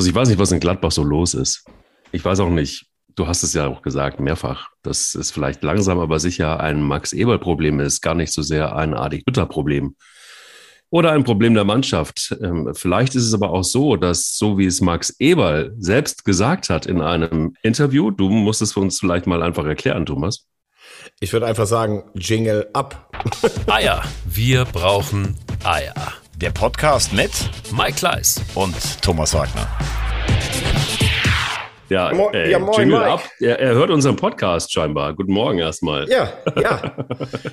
Also ich weiß nicht, was in Gladbach so los ist. Ich weiß auch nicht, du hast es ja auch gesagt, mehrfach, dass es vielleicht langsam, aber sicher ein Max-Eberl-Problem ist, gar nicht so sehr ein Adik-Hütter-Problem. Oder ein Problem der Mannschaft. Ähm, vielleicht ist es aber auch so, dass, so wie es Max Eberl selbst gesagt hat in einem Interview, du musst es für uns vielleicht mal einfach erklären, Thomas. Ich würde einfach sagen, Jingle ab. Eier. Wir brauchen Eier. Der Podcast mit Mike Kleiss und Thomas Wagner. Ja, Mo äh, ja moin, Jingle Mike. ab. Er, er, hört unseren Podcast scheinbar. Guten Morgen erstmal. Ja, ja.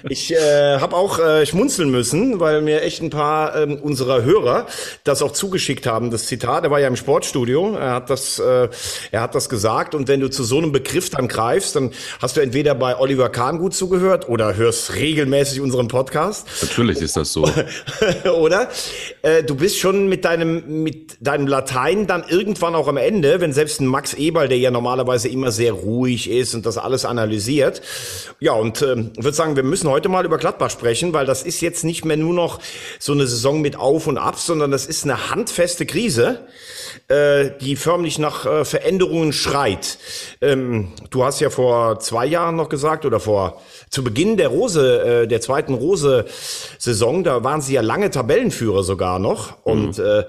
Ich äh, habe auch äh, schmunzeln müssen, weil mir echt ein paar ähm, unserer Hörer das auch zugeschickt haben. Das Zitat, er war ja im Sportstudio, er hat das, äh, er hat das gesagt. Und wenn du zu so einem Begriff dann greifst, dann hast du entweder bei Oliver Kahn gut zugehört oder hörst regelmäßig unseren Podcast. Natürlich ist das so. oder? Äh, du bist schon mit deinem, mit deinem Latein dann irgendwann auch am Ende, wenn selbst ein Max Eberl, der ja normalerweise immer sehr ruhig ist und das alles analysiert. Ja, und ähm, würde sagen, wir müssen heute mal über Gladbach sprechen, weil das ist jetzt nicht mehr nur noch so eine Saison mit Auf und Ab, sondern das ist eine handfeste Krise, äh, die förmlich nach äh, Veränderungen schreit. Ähm, du hast ja vor zwei Jahren noch gesagt oder vor zu Beginn der Rose, äh, der zweiten Rose-Saison, da waren sie ja lange Tabellenführer sogar noch. Und mhm. äh,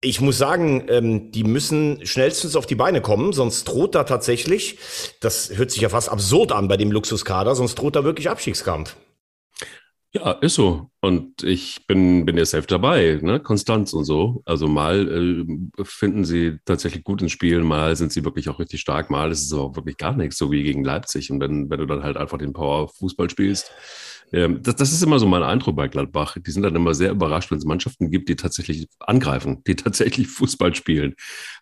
ich muss sagen, ähm, die müssen schnellstens auf die Beine kommen, sonst droht da tatsächlich, das hört sich ja fast absurd an bei dem Luxuskader, sonst droht da wirklich Abstiegskampf. Ja, ist so. Und ich bin, bin ja safe dabei, ne? Konstanz und so. Also mal äh, finden sie tatsächlich gut ins Spiel, mal sind sie wirklich auch richtig stark, mal ist es aber auch wirklich gar nichts, so wie gegen Leipzig. Und wenn, wenn du dann halt einfach den Power-Fußball spielst, das, das ist immer so mein Eindruck bei Gladbach. Die sind dann immer sehr überrascht, wenn es Mannschaften gibt, die tatsächlich angreifen, die tatsächlich Fußball spielen.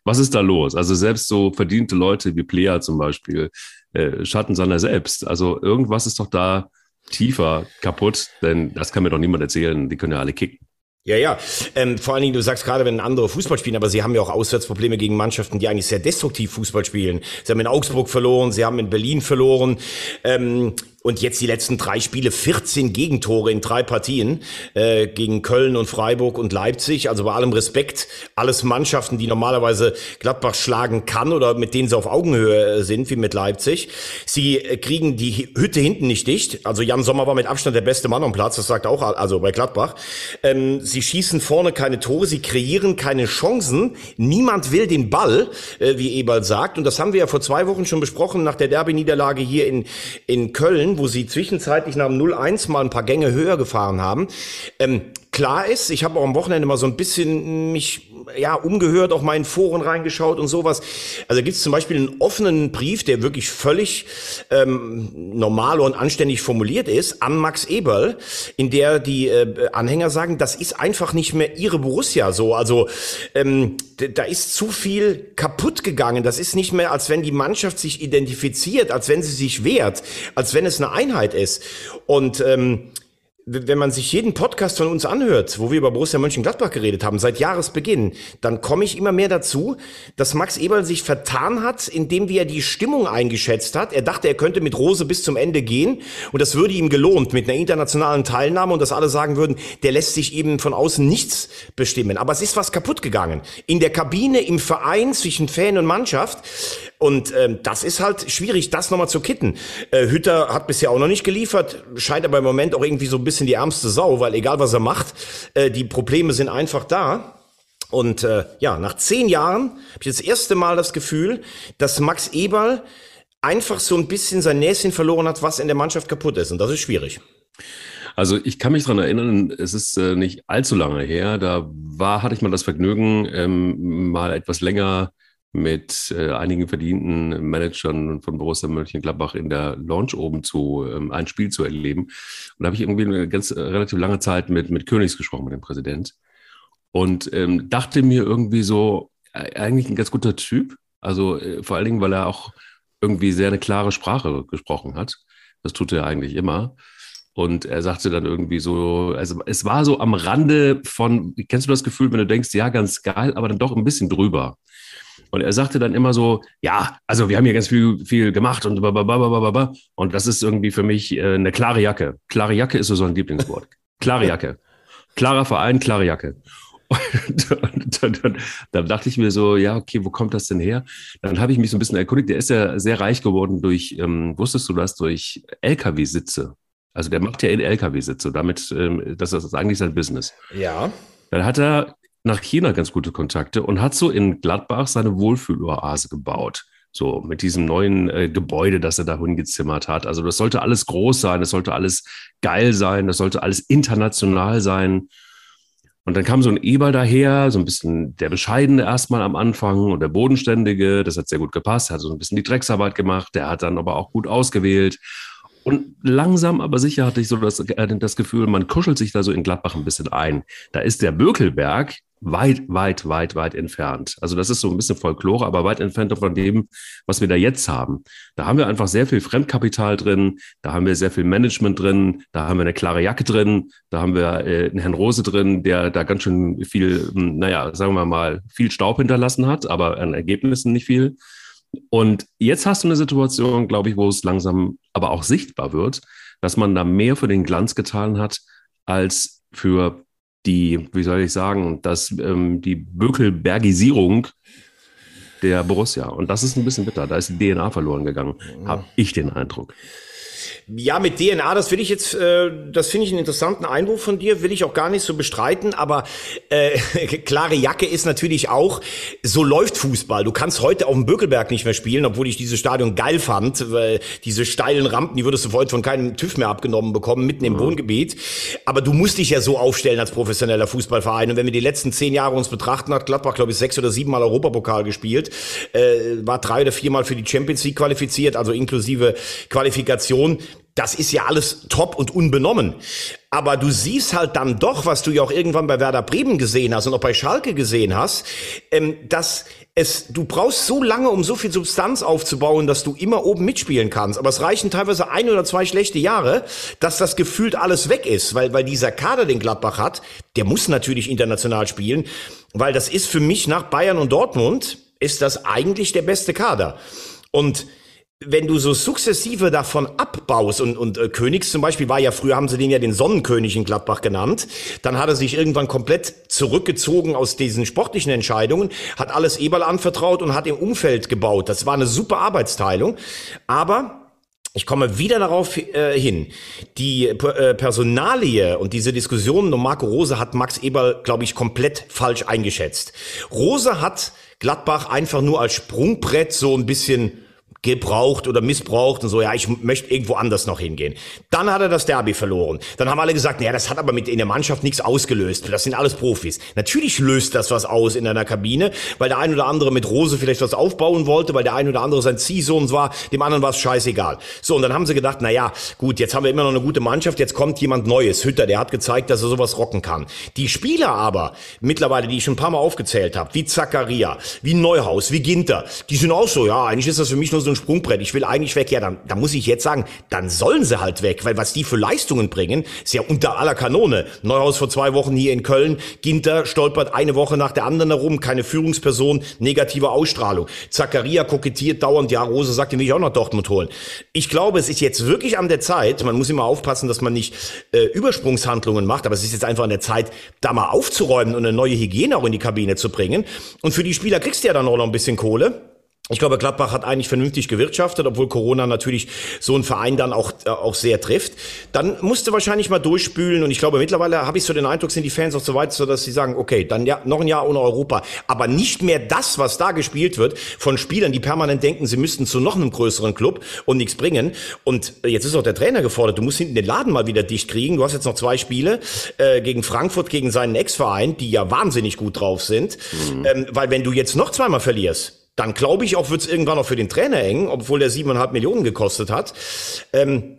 Was ist da los? Also selbst so verdiente Leute wie Plea zum Beispiel äh, schatten seiner selbst. Also irgendwas ist doch da tiefer kaputt, denn das kann mir doch niemand erzählen. Die können ja alle kicken. Ja, ja. Ähm, vor allen Dingen, du sagst gerade, wenn andere Fußball spielen, aber sie haben ja auch Auswärtsprobleme gegen Mannschaften, die eigentlich sehr destruktiv Fußball spielen. Sie haben in Augsburg verloren, sie haben in Berlin verloren. Ähm, und jetzt die letzten drei Spiele 14 Gegentore in drei Partien äh, gegen Köln und Freiburg und Leipzig. Also bei allem Respekt, alles Mannschaften, die normalerweise Gladbach schlagen kann oder mit denen sie auf Augenhöhe äh, sind, wie mit Leipzig. Sie äh, kriegen die Hütte hinten nicht dicht. Also Jan Sommer war mit Abstand der beste Mann am Platz, das sagt auch also bei Gladbach. Ähm, sie schießen vorne keine Tore, sie kreieren keine Chancen. Niemand will den Ball, äh, wie Eberl sagt. Und das haben wir ja vor zwei Wochen schon besprochen nach der Derby-Niederlage hier in, in Köln wo sie zwischenzeitlich nach dem 0-1 mal ein paar Gänge höher gefahren haben. Ähm, klar ist, ich habe auch am Wochenende mal so ein bisschen mich ja umgehört, auch mal in Foren reingeschaut und sowas. Also gibt es zum Beispiel einen offenen Brief, der wirklich völlig ähm, normal und anständig formuliert ist, an Max Eberl, in der die äh, Anhänger sagen, das ist einfach nicht mehr ihre Borussia so. Also ähm, da ist zu viel kaputt gegangen. Das ist nicht mehr, als wenn die Mannschaft sich identifiziert, als wenn sie sich wehrt, als wenn es eine Einheit ist. Und ähm, wenn man sich jeden Podcast von uns anhört, wo wir über Borussia Mönchengladbach geredet haben, seit Jahresbeginn, dann komme ich immer mehr dazu, dass Max Eberl sich vertan hat, indem wie er die Stimmung eingeschätzt hat. Er dachte, er könnte mit Rose bis zum Ende gehen und das würde ihm gelohnt mit einer internationalen Teilnahme und dass alle sagen würden, der lässt sich eben von außen nichts bestimmen. Aber es ist was kaputt gegangen. In der Kabine, im Verein, zwischen Fan und Mannschaft. Und ähm, das ist halt schwierig, das nochmal zu kitten. Äh, Hütter hat bisher auch noch nicht geliefert, scheint aber im Moment auch irgendwie so ein bisschen die ärmste Sau, weil egal was er macht, äh, die Probleme sind einfach da. Und äh, ja, nach zehn Jahren habe ich das erste Mal das Gefühl, dass Max Eberl einfach so ein bisschen sein Näschen verloren hat, was in der Mannschaft kaputt ist. Und das ist schwierig. Also ich kann mich dran erinnern, es ist äh, nicht allzu lange her, da war, hatte ich mal das Vergnügen, ähm, mal etwas länger mit äh, einigen verdienten Managern von Borussia Mönchengladbach in der Launch oben zu ähm, ein Spiel zu erleben. Und da habe ich irgendwie eine ganz äh, relativ lange Zeit mit, mit Königs gesprochen, mit dem Präsident. Und ähm, dachte mir irgendwie so, äh, eigentlich ein ganz guter Typ. Also äh, vor allen Dingen, weil er auch irgendwie sehr eine klare Sprache gesprochen hat. Das tut er eigentlich immer. Und er sagte dann irgendwie so, also es war so am Rande von, kennst du das Gefühl, wenn du denkst, ja, ganz geil, aber dann doch ein bisschen drüber. Und er sagte dann immer so, ja, also wir haben hier ganz viel, viel gemacht und blablabla. Und das ist irgendwie für mich äh, eine klare Jacke. Klare Jacke ist so sein Lieblingswort. Klare Jacke. Klarer Verein, klare Jacke. Und, und, und, und, dann dachte ich mir so, ja, okay, wo kommt das denn her? Dann habe ich mich so ein bisschen erkundigt. Der ist ja sehr reich geworden durch, ähm, wusstest du das, durch LKW-Sitze. Also der macht ja in LKW-Sitze. Damit, ähm, das ist eigentlich sein Business. Ja. Dann hat er nach China ganz gute Kontakte und hat so in Gladbach seine Wohlfühloase gebaut. So mit diesem neuen äh, Gebäude, das er da hingezimmert hat. Also das sollte alles groß sein, das sollte alles geil sein, das sollte alles international sein. Und dann kam so ein Eber daher, so ein bisschen der Bescheidene erstmal am Anfang und der Bodenständige. Das hat sehr gut gepasst. Er hat so ein bisschen die Drecksarbeit gemacht. Der hat dann aber auch gut ausgewählt. Und langsam, aber sicher hatte ich so das, äh, das Gefühl, man kuschelt sich da so in Gladbach ein bisschen ein. Da ist der Bökelberg weit, weit, weit, weit entfernt. Also das ist so ein bisschen Folklore, aber weit entfernt von dem, was wir da jetzt haben. Da haben wir einfach sehr viel Fremdkapital drin, da haben wir sehr viel Management drin, da haben wir eine klare Jacke drin, da haben wir äh, einen Herrn Rose drin, der da ganz schön viel, hm, naja, sagen wir mal, viel Staub hinterlassen hat, aber an Ergebnissen nicht viel. Und jetzt hast du eine Situation, glaube ich, wo es langsam aber auch sichtbar wird, dass man da mehr für den Glanz getan hat, als für die, wie soll ich sagen, dass ähm, die Bökelbergisierung der Borussia. Und das ist ein bisschen bitter. Da ist die DNA verloren gegangen, habe ich den Eindruck. Ja, mit DNA, das will ich jetzt, äh, das finde ich einen interessanten Einwurf von dir, will ich auch gar nicht so bestreiten, aber äh, klare Jacke ist natürlich auch, so läuft Fußball. Du kannst heute auf dem Bökelberg nicht mehr spielen, obwohl ich dieses Stadion geil fand, weil diese steilen Rampen, die würdest du heute von keinem TÜV mehr abgenommen bekommen, mitten im mhm. Wohngebiet. Aber du musst dich ja so aufstellen als professioneller Fußballverein. Und wenn wir die letzten zehn Jahre uns betrachten, hat Gladbach, glaube ich, sechs oder sieben Mal Europapokal gespielt, äh, war drei oder viermal für die Champions League qualifiziert, also inklusive Qualifikation das ist ja alles top und unbenommen. Aber du siehst halt dann doch, was du ja auch irgendwann bei Werder Bremen gesehen hast und auch bei Schalke gesehen hast, ähm, dass es, du brauchst so lange, um so viel Substanz aufzubauen, dass du immer oben mitspielen kannst. Aber es reichen teilweise ein oder zwei schlechte Jahre, dass das gefühlt alles weg ist, weil, weil dieser Kader, den Gladbach hat, der muss natürlich international spielen, weil das ist für mich nach Bayern und Dortmund, ist das eigentlich der beste Kader. Und wenn du so sukzessive davon abbaust und, und äh, Königs zum Beispiel war ja früher, haben sie den ja den Sonnenkönig in Gladbach genannt, dann hat er sich irgendwann komplett zurückgezogen aus diesen sportlichen Entscheidungen, hat alles Eberl anvertraut und hat im Umfeld gebaut. Das war eine super Arbeitsteilung, aber ich komme wieder darauf äh, hin. Die äh, Personalie und diese Diskussion um Marco Rose hat Max Eberl, glaube ich, komplett falsch eingeschätzt. Rose hat Gladbach einfach nur als Sprungbrett so ein bisschen gebraucht oder missbraucht und so, ja, ich möchte irgendwo anders noch hingehen. Dann hat er das Derby verloren. Dann haben alle gesagt, ja, das hat aber mit in der Mannschaft nichts ausgelöst. Das sind alles Profis. Natürlich löst das was aus in einer Kabine, weil der ein oder andere mit Rose vielleicht was aufbauen wollte, weil der ein oder andere sein Ziehsohn war, dem anderen war es scheißegal. So, und dann haben sie gedacht, na ja, gut, jetzt haben wir immer noch eine gute Mannschaft, jetzt kommt jemand Neues. Hütter, der hat gezeigt, dass er sowas rocken kann. Die Spieler aber, mittlerweile, die ich schon ein paar Mal aufgezählt habe, wie Zakaria, wie Neuhaus, wie Ginter, die sind auch so, ja, eigentlich ist das für mich nur so ein Sprungbrett, ich will eigentlich weg, ja, dann, dann muss ich jetzt sagen, dann sollen sie halt weg, weil was die für Leistungen bringen, ist ja unter aller Kanone. Neuhaus vor zwei Wochen hier in Köln, Ginter stolpert eine Woche nach der anderen herum, keine Führungsperson, negative Ausstrahlung. Zakaria kokettiert dauernd, ja, Rose sagt, den will ich auch nach Dortmund holen. Ich glaube, es ist jetzt wirklich an der Zeit, man muss immer aufpassen, dass man nicht äh, Übersprungshandlungen macht, aber es ist jetzt einfach an der Zeit, da mal aufzuräumen und eine neue Hygiene auch in die Kabine zu bringen. Und für die Spieler kriegst du ja dann auch noch ein bisschen Kohle. Ich glaube, Gladbach hat eigentlich vernünftig gewirtschaftet, obwohl Corona natürlich so einen Verein dann auch, äh, auch sehr trifft. Dann musste wahrscheinlich mal durchspülen und ich glaube, mittlerweile habe ich so den Eindruck, sind die Fans auch so weit, so dass sie sagen, okay, dann ja, noch ein Jahr ohne Europa. Aber nicht mehr das, was da gespielt wird von Spielern, die permanent denken, sie müssten zu noch einem größeren Club und nichts bringen. Und jetzt ist auch der Trainer gefordert, du musst hinten den Laden mal wieder dicht kriegen. Du hast jetzt noch zwei Spiele äh, gegen Frankfurt, gegen seinen Ex-Verein, die ja wahnsinnig gut drauf sind. Mhm. Ähm, weil wenn du jetzt noch zweimal verlierst, dann glaube ich auch, wird es irgendwann auch für den Trainer eng, obwohl der siebeneinhalb Millionen gekostet hat. Ähm,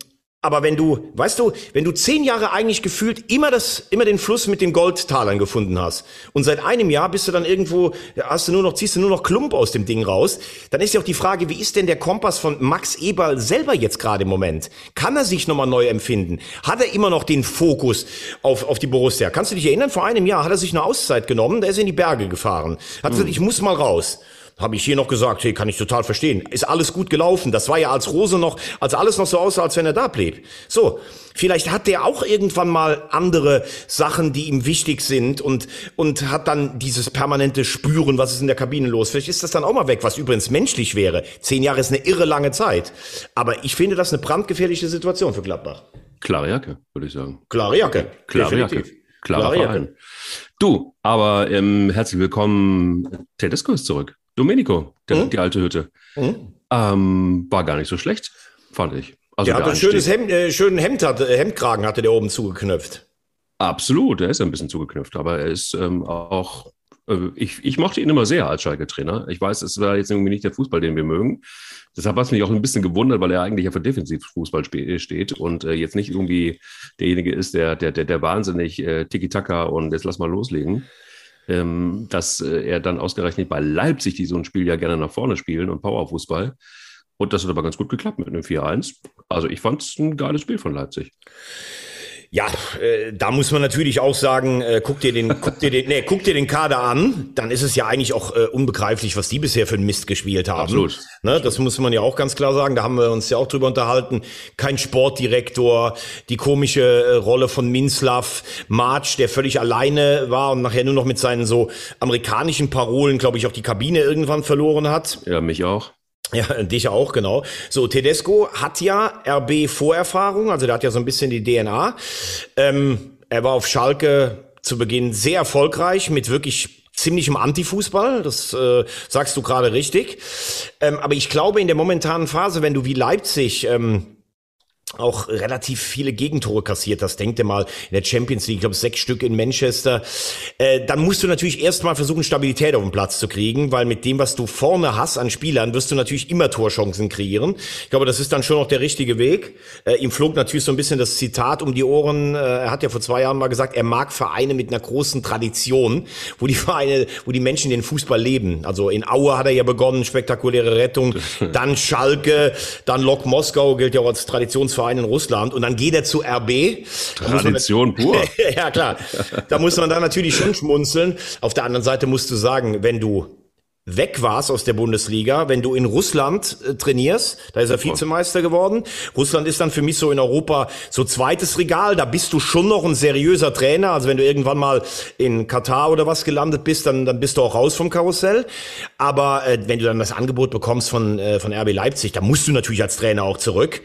aber wenn du, weißt du, wenn du zehn Jahre eigentlich gefühlt immer das, immer den Fluss mit den Goldtalern gefunden hast und seit einem Jahr bist du dann irgendwo, hast du nur noch, ziehst du nur noch Klump aus dem Ding raus, dann ist ja auch die Frage, wie ist denn der Kompass von Max Eberl selber jetzt gerade im Moment? Kann er sich nochmal neu empfinden? Hat er immer noch den Fokus auf, auf die Borussia? Kannst du dich erinnern, vor einem Jahr hat er sich eine Auszeit genommen, da ist er in die Berge gefahren, hat gesagt, hm. ich muss mal raus. Habe ich hier noch gesagt, hey, kann ich total verstehen. Ist alles gut gelaufen. Das war ja als Rose noch, als alles noch so aussah, als wenn er da blieb. So, vielleicht hat der auch irgendwann mal andere Sachen, die ihm wichtig sind und, und hat dann dieses permanente Spüren, was ist in der Kabine los. Vielleicht ist das dann auch mal weg, was übrigens menschlich wäre. Zehn Jahre ist eine irre lange Zeit. Aber ich finde das eine brandgefährliche Situation für Gladbach. Klare Jacke, würde ich sagen. Klare Jacke. Klare definitiv. Jacke. Klarer Klare Jacke. Du, aber ähm, herzlich willkommen. Tedesco ist zurück. Domenico, der, Mhm. die alte Hütte. Mhm. Ähm, war gar nicht so schlecht, fand ich. Also Der hat der ein schönes Hemd, äh, schönen Hemd hatte, äh, Hemdkragen hatte der oben zugeknöpft. Absolut, er ist ein bisschen zugeknüpft, aber er ist ähm, auch. äh, Ich, ich mochte ihn immer sehr als Schalke-Trainer. Ich weiß, es war jetzt irgendwie nicht der Fußball, den wir mögen. Deshalb hat es mich auch ein bisschen gewundert, weil er eigentlich ja für Defensivfußball spe- steht und äh, jetzt nicht irgendwie derjenige ist, der, der, der, der wahnsinnig äh, Tiki-Taka und jetzt lass mal loslegen. Ähm, dass äh, er dann ausgerechnet bei Leipzig, die so ein Spiel ja gerne nach vorne spielen und Powerfußball. Und das hat aber ganz gut geklappt mit einem 4-1. Also ich fand es ein geiles Spiel von Leipzig. Ja, äh, da muss man natürlich auch sagen, äh, guck dir den, guck dir den, nee, guck dir den Kader an, dann ist es ja eigentlich auch äh, unbegreiflich, was die bisher für einen Mist gespielt haben. Absolut. Ne, das muss man ja auch ganz klar sagen. Da haben wir uns ja auch drüber unterhalten. Kein Sportdirektor, die komische äh, Rolle von Minslav, March, der völlig alleine war und nachher nur noch mit seinen so amerikanischen Parolen, glaube ich, auch die Kabine irgendwann verloren hat. Ja, mich auch. Ja, dich auch, genau. So, Tedesco hat ja RB-Vorerfahrung, also der hat ja so ein bisschen die DNA. Ähm, er war auf Schalke zu Beginn sehr erfolgreich mit wirklich ziemlichem Antifußball, das äh, sagst du gerade richtig. Ähm, aber ich glaube, in der momentanen Phase, wenn du wie Leipzig ähm, auch relativ viele Gegentore kassiert hast. Denk dir mal in der Champions League, ich glaube sechs Stück in Manchester. Äh, dann musst du natürlich erstmal versuchen, Stabilität auf den Platz zu kriegen, weil mit dem, was du vorne hast an Spielern, wirst du natürlich immer Torchancen kreieren. Ich glaube, das ist dann schon noch der richtige Weg. Äh, ihm flog natürlich so ein bisschen das Zitat um die Ohren. Äh, er hat ja vor zwei Jahren mal gesagt, er mag Vereine mit einer großen Tradition, wo die Vereine, wo die Menschen den Fußball leben. Also in Aue hat er ja begonnen, spektakuläre Rettung. Dann Schalke, dann Lok Moskau gilt ja auch als Traditionsverein in Russland. Und dann geht er zu RB. Man- Tradition pur. ja, klar. Da muss man dann natürlich schon schmunzeln. Auf der anderen Seite musst du sagen, wenn du weg warst aus der Bundesliga, wenn du in Russland äh, trainierst, da ist er Vizemeister geworden. Russland ist dann für mich so in Europa so zweites Regal, da bist du schon noch ein seriöser Trainer. Also wenn du irgendwann mal in Katar oder was gelandet bist, dann, dann bist du auch raus vom Karussell. Aber äh, wenn du dann das Angebot bekommst von, äh, von RB Leipzig, dann musst du natürlich als Trainer auch zurück.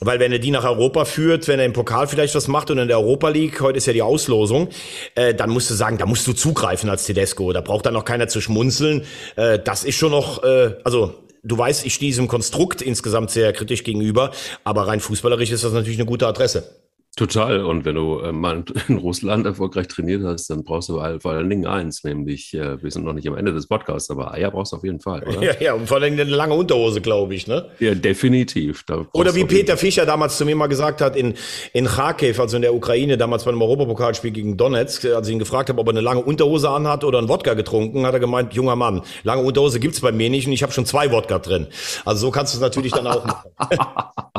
Weil wenn er die nach Europa führt, wenn er im Pokal vielleicht was macht und in der Europa League, heute ist ja die Auslosung, äh, dann musst du sagen, da musst du zugreifen als Tedesco. Da braucht dann noch keiner zu schmunzeln. Äh, das ist schon noch, äh, also du weißt, ich stehe diesem Konstrukt insgesamt sehr kritisch gegenüber, aber rein fußballerisch ist das natürlich eine gute Adresse. Total. Und wenn du äh, mal in Russland erfolgreich trainiert hast, dann brauchst du vor allen Dingen eins, nämlich, äh, wir sind noch nicht am Ende des Podcasts, aber Eier brauchst du auf jeden Fall, oder? Ja, ja, und vor allem eine lange Unterhose, glaube ich, ne? Ja, definitiv. Oder wie Peter Fischer damals zu mir mal gesagt hat, in, in Kharkiv, also in der Ukraine, damals bei einem Europapokalspiel gegen Donetsk, als ich ihn gefragt habe, ob er eine lange Unterhose anhat oder einen Wodka getrunken, hat er gemeint, junger Mann, lange Unterhose gibt's bei mir nicht und ich habe schon zwei Wodka drin. Also so kannst du es natürlich dann auch machen.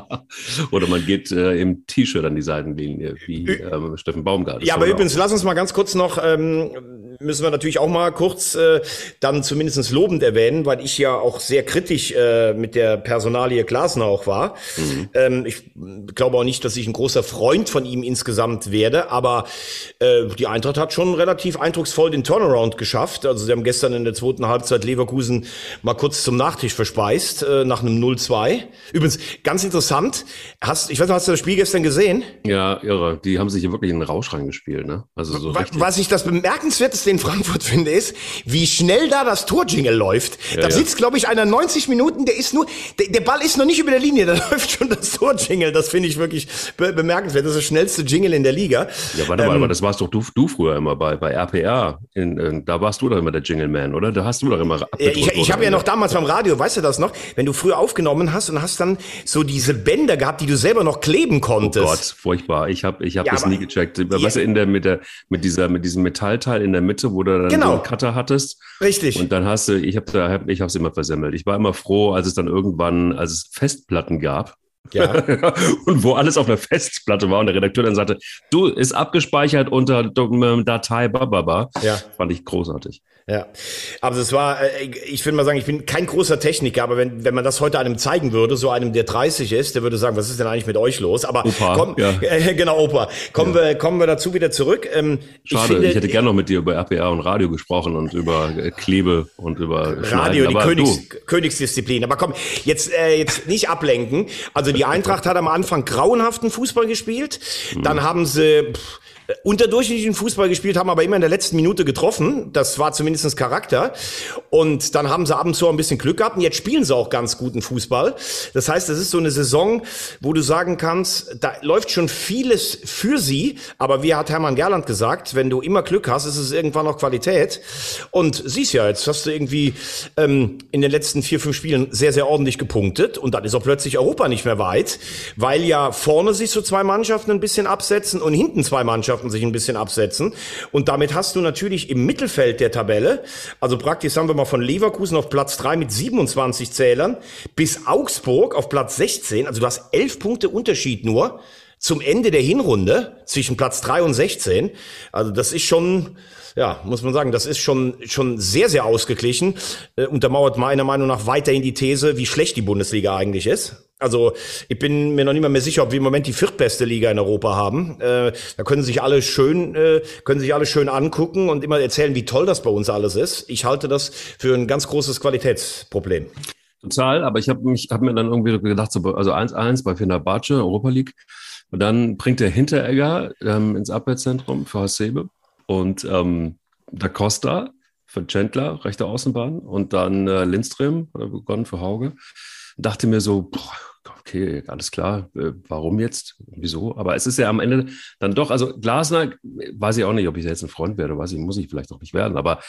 Oder man geht äh, im T-Shirt an die Seitenlinie, wie ähm, Steffen Baumgart. Ja, aber übrigens, lass uns mal ganz kurz noch, ähm, müssen wir natürlich auch mal kurz äh, dann zumindest lobend erwähnen, weil ich ja auch sehr kritisch äh, mit der Personalie Glasner auch war. Ähm, ich glaube auch nicht, dass ich ein großer Freund von ihm insgesamt werde, aber äh, die Eintracht hat schon relativ eindrucksvoll den Turnaround geschafft. Also sie haben gestern in der zweiten Halbzeit Leverkusen mal kurz zum Nachtisch verspeist, äh, nach einem 0-2. Übrigens, ganz interessant, hast, ich weiß nicht, hast du das Spiel gestern gesehen? Ja, irre. Die haben sich hier wirklich in den Rausch reingespielt, ne? Also so Wa- richtig. Was ich das bemerkenswerteste in Frankfurt finde, ist, wie schnell da das Torjingle läuft. da ja. sitzt, glaube ich, einer 90 Minuten, der ist nur, der, der Ball ist noch nicht über der Linie, da läuft schon das Torjingle. Das finde ich wirklich be bemerkenswert. Das ist das schnellste Jingle in der Liga. Ja, warte mal, Ähm, aber das warst doch du, du früher immer bei, bei RPR. In, in, da warst du doch immer der Jingle Man, oder? Da hast du doch immer. Ja, ich ich habe ja noch damals beim Radio, weißt du das noch, wenn du früher aufgenommen hast und hast dann so diese Bänder gehabt, die du selber noch kleben Oh konntest. Gott, furchtbar. Ich habe ich hab Ja, das nie gecheckt. Weißt du, in der, mit, der, mit, dieser, mit diesem Metallteil in der Mitte, wo du dann Genau. so einen Cutter hattest. Richtig. Und dann hast du, ich habe da, ich habe es immer versemmelt. Ich war immer froh, als es dann irgendwann, als es Festplatten gab, Ja. und wo alles auf einer Festplatte war und der Redakteur dann sagte, du, ist abgespeichert unter Datei bababa. Ja. Fand ich großartig. Ja, aber es war, äh, ich würde mal sagen, ich bin kein großer Techniker, aber wenn, wenn man das heute einem zeigen würde, so einem, der 30 ist, der würde sagen, was ist denn eigentlich mit euch los? Aber Opa, komm, ja. äh, genau, Opa. Kommen, ja. wir, kommen wir dazu wieder zurück. Ähm, Schade, ich, finde, ich hätte gerne noch mit dir über RPA und Radio gesprochen und über äh, Klebe und über Radio, die Königs, Königsdisziplin. Aber komm, jetzt, äh, jetzt nicht ablenken. Also die Eintracht hat am Anfang grauenhaften Fußball gespielt. Dann hm. haben sie... Pff, unterdurchschnittlichen Fußball gespielt, haben aber immer in der letzten Minute getroffen. Das war zumindestens Charakter. Und dann haben sie ab und zu ein bisschen Glück gehabt. Und jetzt spielen sie auch ganz guten Fußball. Das heißt, das ist so eine Saison, wo du sagen kannst, da läuft schon vieles für sie. Aber wie hat Hermann Gerland gesagt, wenn du immer Glück hast, ist es irgendwann noch Qualität. Und siehst ja, jetzt hast du irgendwie ähm, in den letzten vier, fünf Spielen sehr, sehr ordentlich gepunktet. Und dann ist auch plötzlich Europa nicht mehr weit, weil ja vorne sich so zwei Mannschaften ein bisschen absetzen und hinten zwei Mannschaften Mannschaften sich ein bisschen absetzen. Und damit hast du natürlich im Mittelfeld der Tabelle, also praktisch sagen wir mal von Leverkusen auf Platz 3 mit 27 Zählern bis Augsburg auf Platz 16, also du hast elf Punkte Unterschied nur zum Ende der Hinrunde zwischen Platz 3 und 16. Also das ist schon, ja, muss man sagen, das ist schon, schon sehr, sehr ausgeglichen. Äh, untermauert meiner Meinung nach weiterhin die These, wie schlecht die Bundesliga eigentlich ist. Also ich bin mir noch nicht mal mehr sicher, ob wir im Moment die viertbeste Liga in Europa haben. Äh, da können sich alle schön, äh, können sich alle schön angucken und immer erzählen, wie toll das bei uns alles ist. Ich halte das für ein ganz großes Qualitätsproblem. Total, aber ich habe mich, habe mir dann irgendwie gedacht, so, also 1-1 bei Fenerbahce, Europa League. Und dann bringt der Hinteregger ähm, ins Abwehrzentrum für Hasebe und ähm, Da Costa für Chandler, rechte Außenbahn und dann äh, Lindström, hat er begonnen für Hauge. Dachte mir so, okay, alles klar, äh, warum jetzt, wieso? Aber es ist ja am Ende dann doch, also Glasner, weiß ich auch nicht, ob ich jetzt ein Freund werde, weiß ich, muss ich vielleicht auch nicht werden, aber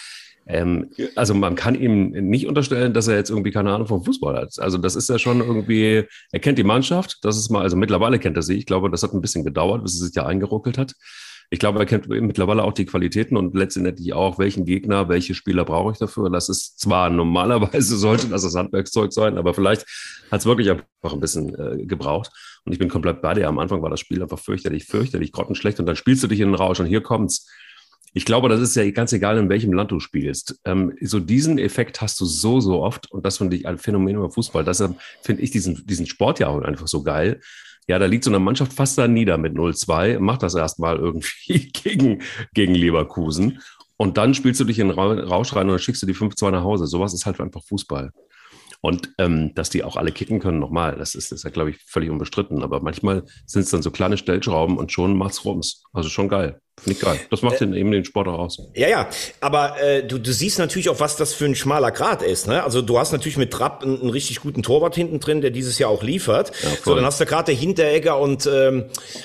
ähm, also man kann ihm nicht unterstellen, dass er jetzt irgendwie keine Ahnung vom Fußball hat. Also das ist ja schon irgendwie, er kennt die Mannschaft, das ist mal, also mittlerweile kennt er sie. Ich glaube, das hat ein bisschen gedauert, bis er sich ja eingeruckelt hat. Ich glaube, er kennt mittlerweile auch die Qualitäten und letztendlich auch, welchen Gegner, welche Spieler brauche ich dafür. Das ist zwar normalerweise sollte das das Handwerkszeug sein, aber vielleicht hat es wirklich einfach ein bisschen äh, gebraucht. Und ich bin komplett bei dir. Am Anfang war das Spiel einfach fürchterlich, fürchterlich, grottenschlecht und dann spielst du dich in den Rausch und hier kommt's. Ich glaube, das ist ja ganz egal, in welchem Land du spielst. Ähm, so diesen Effekt hast du so, so oft und das finde ich ein Phänomen über Fußball. Deshalb finde ich diesen, diesen Sport ja auch einfach so geil ja, da liegt so eine Mannschaft fast da nieder mit 0-2, macht das erstmal irgendwie gegen, gegen Leverkusen. Und dann spielst du dich in den Rausch rein und dann schickst du die 5-2 nach Hause. Sowas ist halt einfach Fußball. Und ähm, dass die auch alle kicken können, nochmal, das ist, das ist ja, glaube ich, völlig unbestritten. Aber manchmal sind es dann so kleine Stellschrauben und schon macht's rums. Also schon geil. Geil. Das macht äh, den, eben den Sport auch aus. Ja, ja. Aber äh, du, du siehst natürlich auch, was das für ein schmaler Grad ist. Ne? Also du hast natürlich mit Trapp einen, einen richtig guten Torwart hinten drin, der dieses Jahr auch liefert. Ja, so, dann hast du gerade der Hinteregger und ähm,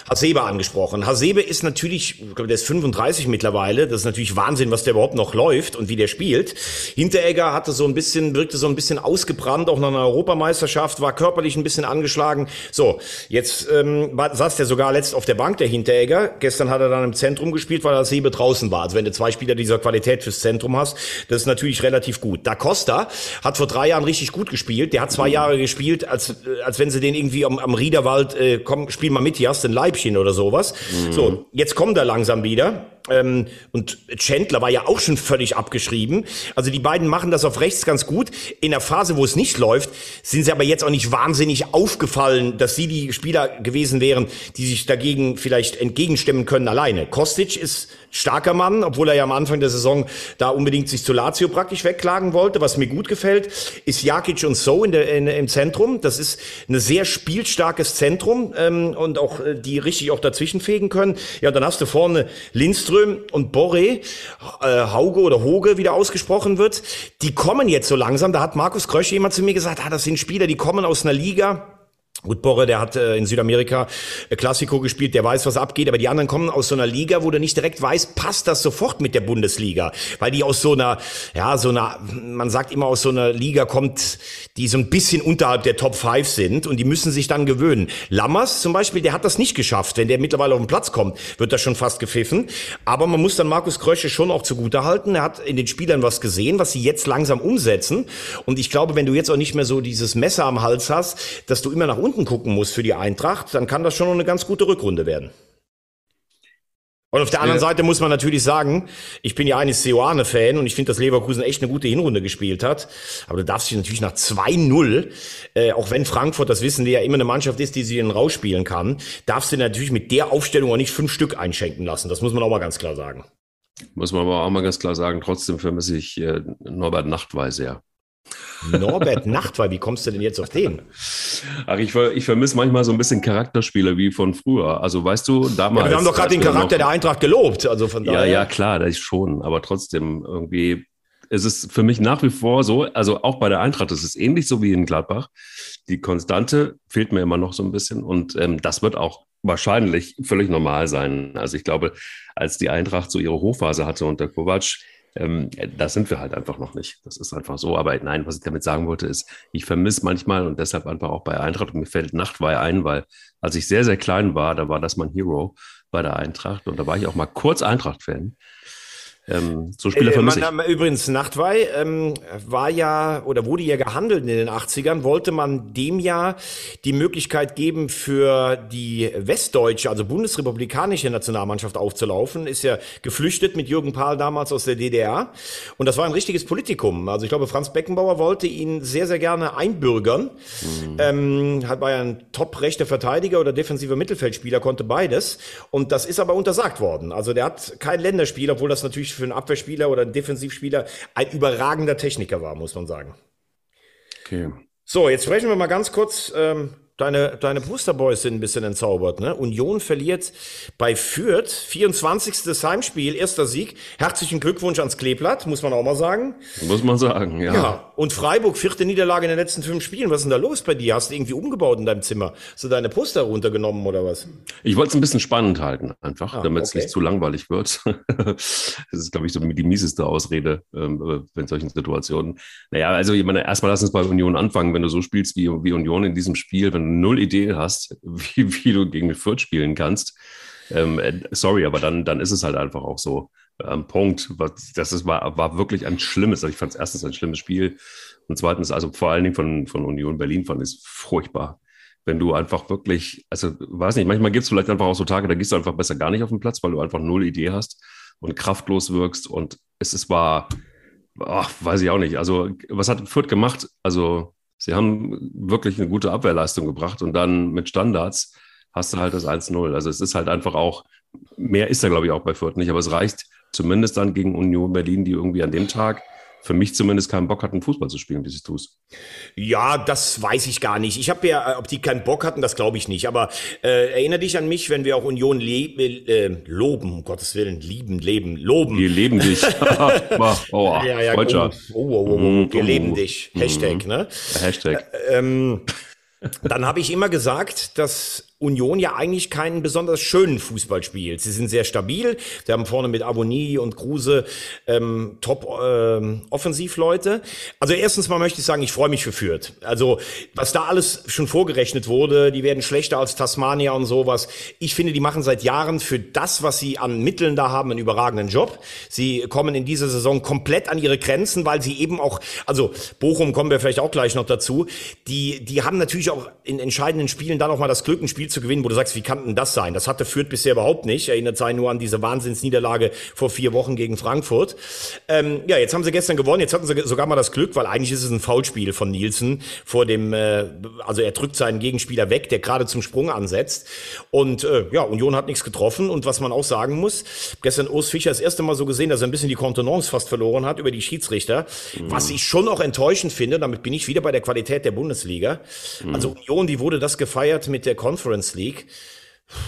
Hasebe angesprochen. Hasebe ist natürlich, ich glaube, der ist 35 mittlerweile. Das ist natürlich Wahnsinn, was der überhaupt noch läuft und wie der spielt. Hinteregger hatte so ein bisschen, wirkte so ein bisschen ausgebrannt, auch nach einer Europameisterschaft, war körperlich ein bisschen angeschlagen. So, jetzt ähm, saß der sogar letzt auf der Bank, der Hinteregger. Gestern hat er dann im Zentrum Zentrum gespielt, weil das Hebe draußen war. Also wenn du zwei Spieler dieser Qualität fürs Zentrum hast, das ist natürlich relativ gut. Da Costa hat vor drei Jahren richtig gut gespielt. Der hat zwei Jahre gespielt, als, als wenn sie den irgendwie am, am Riederwald, äh, komm, spiel mal mit, hier hast du ein Leibchen oder sowas. Mhm. So, jetzt kommt er langsam wieder. Ähm, und Chandler war ja auch schon völlig abgeschrieben. Also die beiden machen das auf rechts ganz gut. In der Phase, wo es nicht läuft, sind sie aber jetzt auch nicht wahnsinnig aufgefallen, dass sie die Spieler gewesen wären, die sich dagegen vielleicht entgegenstimmen können alleine. Kostic ist starker Mann, obwohl er ja am Anfang der Saison da unbedingt sich zu Lazio praktisch wegklagen wollte. Was mir gut gefällt, ist Jakic und So in der, in, im Zentrum. Das ist ein sehr spielstarkes Zentrum ähm, und auch äh, die richtig auch dazwischen fegen können. Ja, dann hast du vorne Lindström und Borre, äh, Hauge oder Hoge, wie der ausgesprochen wird. Die kommen jetzt so langsam. Da hat Markus Krösche immer zu mir gesagt, ah, das sind Spieler, die kommen aus einer Liga, Gut, Borre, der hat äh, in Südamerika äh, Klassiko gespielt, der weiß, was abgeht, aber die anderen kommen aus so einer Liga, wo du nicht direkt weißt, passt das sofort mit der Bundesliga, weil die aus so einer, ja, so einer, man sagt immer aus so einer Liga kommt, die so ein bisschen unterhalb der Top 5 sind und die müssen sich dann gewöhnen. Lammers zum Beispiel, der hat das nicht geschafft. Wenn der mittlerweile auf den Platz kommt, wird das schon fast gepfiffen. Aber man muss dann Markus Krösche schon auch zugute halten. Er hat in den Spielern was gesehen, was sie jetzt langsam umsetzen. Und ich glaube, wenn du jetzt auch nicht mehr so dieses Messer am Hals hast, dass du immer nach unten gucken muss für die Eintracht, dann kann das schon eine ganz gute Rückrunde werden. Und auf der anderen Seite muss man natürlich sagen, ich bin ja eigentlich Seoane-Fan und ich finde, dass Leverkusen echt eine gute Hinrunde gespielt hat. Aber du darfst dich natürlich nach 2-0, äh, auch wenn Frankfurt, das wissen wir ja, immer eine Mannschaft ist, die sie in rausspielen kann, darfst du natürlich mit der Aufstellung auch nicht fünf Stück einschenken lassen. Das muss man auch mal ganz klar sagen. Muss man aber auch mal ganz klar sagen, trotzdem vermisse ich äh, Norbert Nachtwey sehr. Norbert Nachtwey, wie kommst du denn jetzt auf den? Ach, ich, ich vermisse manchmal so ein bisschen Charakterspieler wie von früher. Also weißt du, damals. Ja, wir haben doch gerade den Charakter der Eintracht gelobt. Also von daher. Ja, ja, klar, das ist schon. Aber trotzdem irgendwie es ist für mich nach wie vor so, also auch bei der Eintracht, es ist ähnlich so wie in Gladbach. Die Konstante fehlt mir immer noch so ein bisschen und ähm, das wird auch wahrscheinlich völlig normal sein. Also ich glaube, als die Eintracht so ihre Hochphase hatte unter Kovac, ähm, da sind wir halt einfach noch nicht. Das ist einfach so. Aber nein, was ich damit sagen wollte, ist, ich vermisse manchmal und deshalb einfach auch bei Eintracht, und mir fällt Nachtweih ein, weil als ich sehr, sehr klein war, da war das mein Hero bei der Eintracht und da war ich auch mal kurz Eintracht-Fan. Ähm, so Spieler äh, man, ich. Übrigens, Nachtwey ähm, war ja oder wurde ja gehandelt in den 80ern. Wollte man dem ja die Möglichkeit geben, für die westdeutsche, also bundesrepublikanische Nationalmannschaft aufzulaufen. Ist ja geflüchtet mit Jürgen Pahl damals aus der DDR. Und das war ein richtiges Politikum. Also ich glaube, Franz Beckenbauer wollte ihn sehr, sehr gerne einbürgern. Mhm. Ähm, hat war ja ein top-rechter Verteidiger oder defensiver Mittelfeldspieler, konnte beides. Und das ist aber untersagt worden. Also der hat kein Länderspiel, obwohl das natürlich für einen Abwehrspieler oder einen Defensivspieler ein überragender Techniker war, muss man sagen. Okay. So, jetzt sprechen wir mal ganz kurz ähm, Deine, deine Boosterboys sind ein bisschen entzaubert, ne? Union verliert bei Fürth, 24. Heimspiel, erster Sieg. Herzlichen Glückwunsch ans Kleeblatt, muss man auch mal sagen. Muss man sagen, ja. Ja, und Freiburg, vierte Niederlage in den letzten fünf Spielen. Was ist denn da los bei dir? Hast du irgendwie umgebaut in deinem Zimmer? Hast du deine Poster runtergenommen oder was? Ich wollte es ein bisschen spannend halten, einfach, ah, damit es okay. nicht zu langweilig wird. das ist, glaube ich, so die mieseste Ausrede ähm, in solchen Situationen. Naja, also ich meine, erstmal lass uns bei Union anfangen. Wenn du so spielst wie, wie Union in diesem Spiel, wenn null Idee hast, wie, wie du gegen Fürth spielen kannst, ähm, äh, sorry, aber dann, dann ist es halt einfach auch so. Ähm, Punkt. Das ist, war, war wirklich ein schlimmes, also ich fand es erstens ein schlimmes Spiel und zweitens, also vor allen Dingen von, von Union Berlin fand ich es furchtbar. Wenn du einfach wirklich, also weiß nicht, manchmal gibt es vielleicht einfach auch so Tage, da gehst du einfach besser gar nicht auf den Platz, weil du einfach null Idee hast und kraftlos wirkst und es ist, war, ach, weiß ich auch nicht. Also, was hat Fürth gemacht? Also, sie haben wirklich eine gute Abwehrleistung gebracht und dann mit Standards hast du halt das 1-0. Also es ist halt einfach auch, mehr ist da glaube ich auch bei Fürth nicht, aber es reicht zumindest dann gegen Union Berlin, die irgendwie an dem Tag für mich zumindest keinen Bock hatten, Fußball zu spielen, wie sie es tust. Ja, das weiß ich gar nicht. Ich habe ja, äh, ob die keinen Bock hatten, das glaube ich nicht. Aber äh, erinnere dich an mich, wenn wir auch Union äh, loben, um Gottes Willen, lieben, leben, loben. Wir leben dich. oh, ja, ja, oh, oh, oh, oh, wir leben dich. Hashtag, mm. ne? Hashtag. Äh, ähm, dann habe ich immer gesagt, dass Union ja eigentlich keinen besonders schönen Fußball spielt. Sie sind sehr stabil. Sie haben vorne mit Aboni und Kruse ähm, Top-Offensivleute. Ähm, also erstens mal möchte ich sagen, ich freue mich für Fürth. Also was da alles schon vorgerechnet wurde, die werden schlechter als Tasmania und sowas. Ich finde, die machen seit Jahren für das, was sie an Mitteln da haben, einen überragenden Job. Sie kommen in dieser Saison komplett an ihre Grenzen, weil sie eben auch, also Bochum kommen wir vielleicht auch gleich noch dazu, die, die haben natürlich auch in entscheidenden Spielen dann auch mal das Glück, ein Spiel Spiel zu gewinnen, wo du sagst, wie kann denn das sein? Das hatte Fürth bisher überhaupt nicht. Erinnert sei nur an diese Wahnsinnsniederlage vor vier Wochen gegen Frankfurt. Ähm, ja, jetzt haben sie gestern gewonnen. Jetzt hatten sie sogar mal das Glück, weil eigentlich ist es ein Foulspiel von Nielsen vor dem, äh, also er drückt seinen Gegenspieler weg, der gerade zum Sprung ansetzt. Und äh, ja, Union hat nichts getroffen. Und was man auch sagen muss, gestern Urs Fischer das erste Mal so gesehen, dass er ein bisschen die Kontenance fast verloren hat über die Schiedsrichter. Mhm. Was ich schon auch enttäuschend finde, damit bin ich wieder bei der Qualität der Bundesliga. Mhm. Also Union, wie wurde das gefeiert mit der Conference Conference League.